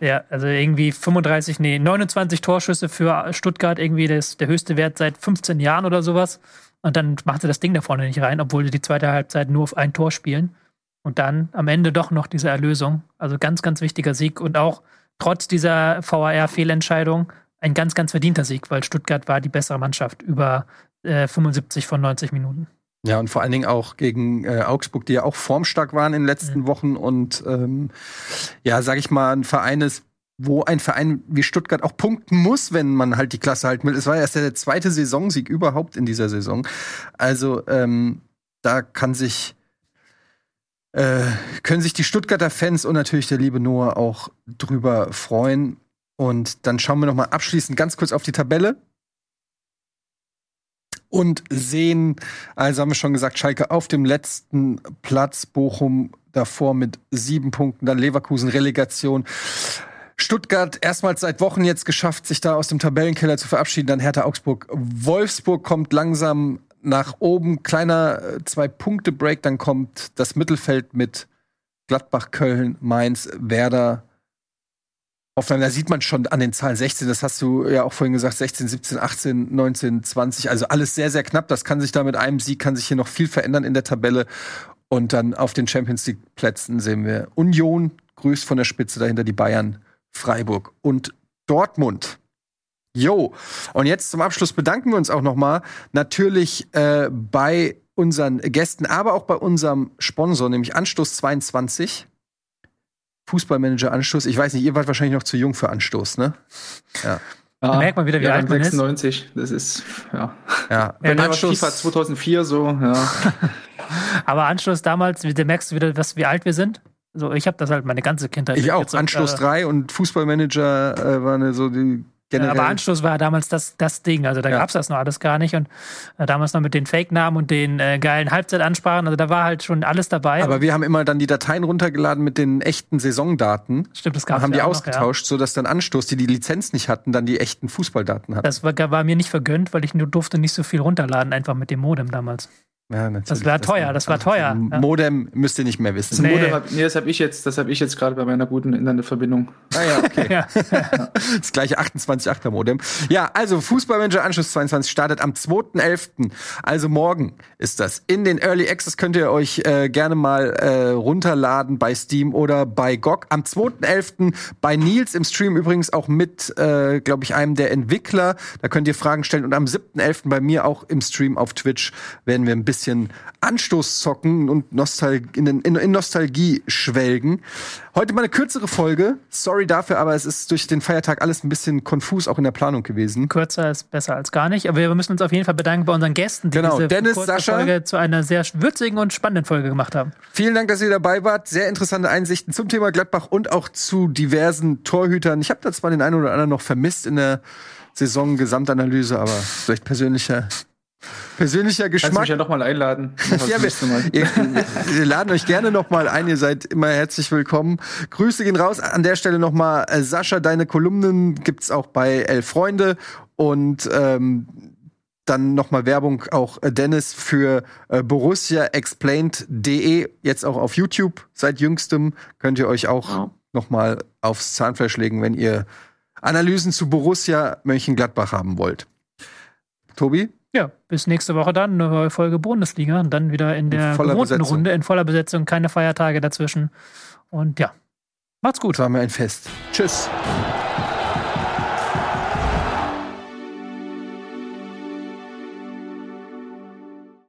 Ja, also irgendwie 35, nee, 29 Torschüsse für Stuttgart, irgendwie das, der höchste Wert seit 15 Jahren oder sowas. Und dann macht sie das Ding da vorne nicht rein, obwohl sie die zweite Halbzeit nur auf ein Tor spielen. Und dann am Ende doch noch diese Erlösung. Also ganz, ganz wichtiger Sieg und auch trotz dieser VAR-Fehlentscheidung ein ganz, ganz verdienter Sieg, weil Stuttgart war die bessere Mannschaft über äh, 75 von 90 Minuten. Ja, und vor allen Dingen auch gegen äh, Augsburg, die ja auch formstark waren in den letzten mhm. Wochen und ähm, ja, sag ich mal, ein Verein ist, wo ein Verein wie Stuttgart auch punkten muss, wenn man halt die Klasse halten will. Es war erst der zweite Saisonsieg überhaupt in dieser Saison. Also ähm, da kann sich äh, können sich die Stuttgarter Fans und natürlich der liebe Noah auch drüber freuen. Und dann schauen wir noch mal abschließend ganz kurz auf die Tabelle und sehen, also haben wir schon gesagt, Schalke auf dem letzten Platz, Bochum davor mit sieben Punkten, dann Leverkusen Relegation. Stuttgart erstmals seit Wochen jetzt geschafft, sich da aus dem Tabellenkeller zu verabschieden. Dann Hertha Augsburg. Wolfsburg kommt langsam nach oben. Kleiner äh, Zwei-Punkte-Break. Dann kommt das Mittelfeld mit Gladbach, Köln, Mainz, Werder, Hoffenheim, da sieht man schon an den Zahlen 16, das hast du ja auch vorhin gesagt, 16, 17, 18, 19, 20, also alles sehr, sehr knapp. Das kann sich da mit einem Sieg, kann sich hier noch viel verändern in der Tabelle. Und dann auf den Champions League Plätzen sehen wir Union, grüßt von der Spitze dahinter die Bayern, Freiburg und Dortmund. Jo, und jetzt zum Abschluss bedanken wir uns auch noch mal natürlich äh, bei unseren Gästen, aber auch bei unserem Sponsor, nämlich Anstoß 22. Fußballmanager Anstoß. Ich weiß nicht, ihr wart wahrscheinlich noch zu jung für Anstoß, ne? Ja. Da merkt man wieder, wie ja, alt man 96, ist. das ist, ja. Ja, Wenn ja, Anstoß FIFA 2004 so, ja. Aber Anstoß damals, da merkst du wieder, was, wie alt wir sind. So, ich habe das halt meine ganze Kindheit. Ich auch. Anstoß äh, 3 und Fußballmanager äh, war eine so die Generell. aber Anschluss war damals das, das Ding. Also da ja. gab's das noch alles gar nicht. Und äh, damals noch mit den Fake-Namen und den äh, geilen Halbzeitansprachen. Also da war halt schon alles dabei. Aber wir haben immer dann die Dateien runtergeladen mit den echten Saisondaten. Stimmt, das gab's Und haben die ausgetauscht, noch, ja. sodass dann Anstoß, die die Lizenz nicht hatten, dann die echten Fußballdaten hatten. Das war, war mir nicht vergönnt, weil ich nur durfte nicht so viel runterladen, einfach mit dem Modem damals. Ja, natürlich. Das war teuer, das war teuer. Modem müsst ihr nicht mehr wissen. Nee, Modem hab, nee das habe ich jetzt, das habe ich jetzt gerade bei meiner guten Internetverbindung. Ah ja, okay. ja. Das gleiche 28.8er Modem. Ja, also Fußballmanager Anschluss 22 startet am 2.11. Also morgen ist das. In den Early Access könnt ihr euch äh, gerne mal äh, runterladen bei Steam oder bei GOG. Am 2.11. bei Nils im Stream übrigens auch mit, äh, glaube ich, einem der Entwickler. Da könnt ihr Fragen stellen. Und am 7.11. bei mir auch im Stream auf Twitch werden wir ein bisschen bisschen Anstoß zocken und Nostal in, in, in, Nostalgie schwelgen. Heute mal eine kürzere Folge. Sorry dafür, aber es ist durch den Feiertag alles ein bisschen konfus auch in der Planung gewesen. Kürzer ist besser als gar nicht. Aber wir müssen uns auf jeden Fall bedanken bei unseren Gästen, die genau. diese Dennis, Sascha, Folge zu einer sehr würzigen und spannenden Folge gemacht haben. Vielen Dank, dass ihr dabei wart. Sehr interessante Einsichten zum Thema Gladbach und auch zu diversen Torhütern. Ich habe da zwar den einen oder anderen noch vermisst in der Saison-Gesamtanalyse, aber vielleicht persönlicher persönlicher Geschmack. Kannst mich ja nochmal einladen. ja, wir, ihr, wir laden euch gerne nochmal ein. Ihr seid immer herzlich willkommen. Grüße gehen raus. An der Stelle nochmal, äh, Sascha, deine Kolumnen gibt's auch bei Elf Freunde. Und ähm, dann nochmal Werbung auch äh, Dennis für äh, Borussia Explained.de, jetzt auch auf YouTube seit jüngstem. Könnt ihr euch auch ja. nochmal aufs Zahnfleisch legen, wenn ihr Analysen zu Borussia Mönchengladbach haben wollt. Tobi? Ja, bis nächste Woche dann, eine neue Folge Bundesliga und dann wieder in der in gewohnten Besetzung. Runde in voller Besetzung, keine Feiertage dazwischen. Und ja, macht's gut. Das war mir ein Fest. Tschüss.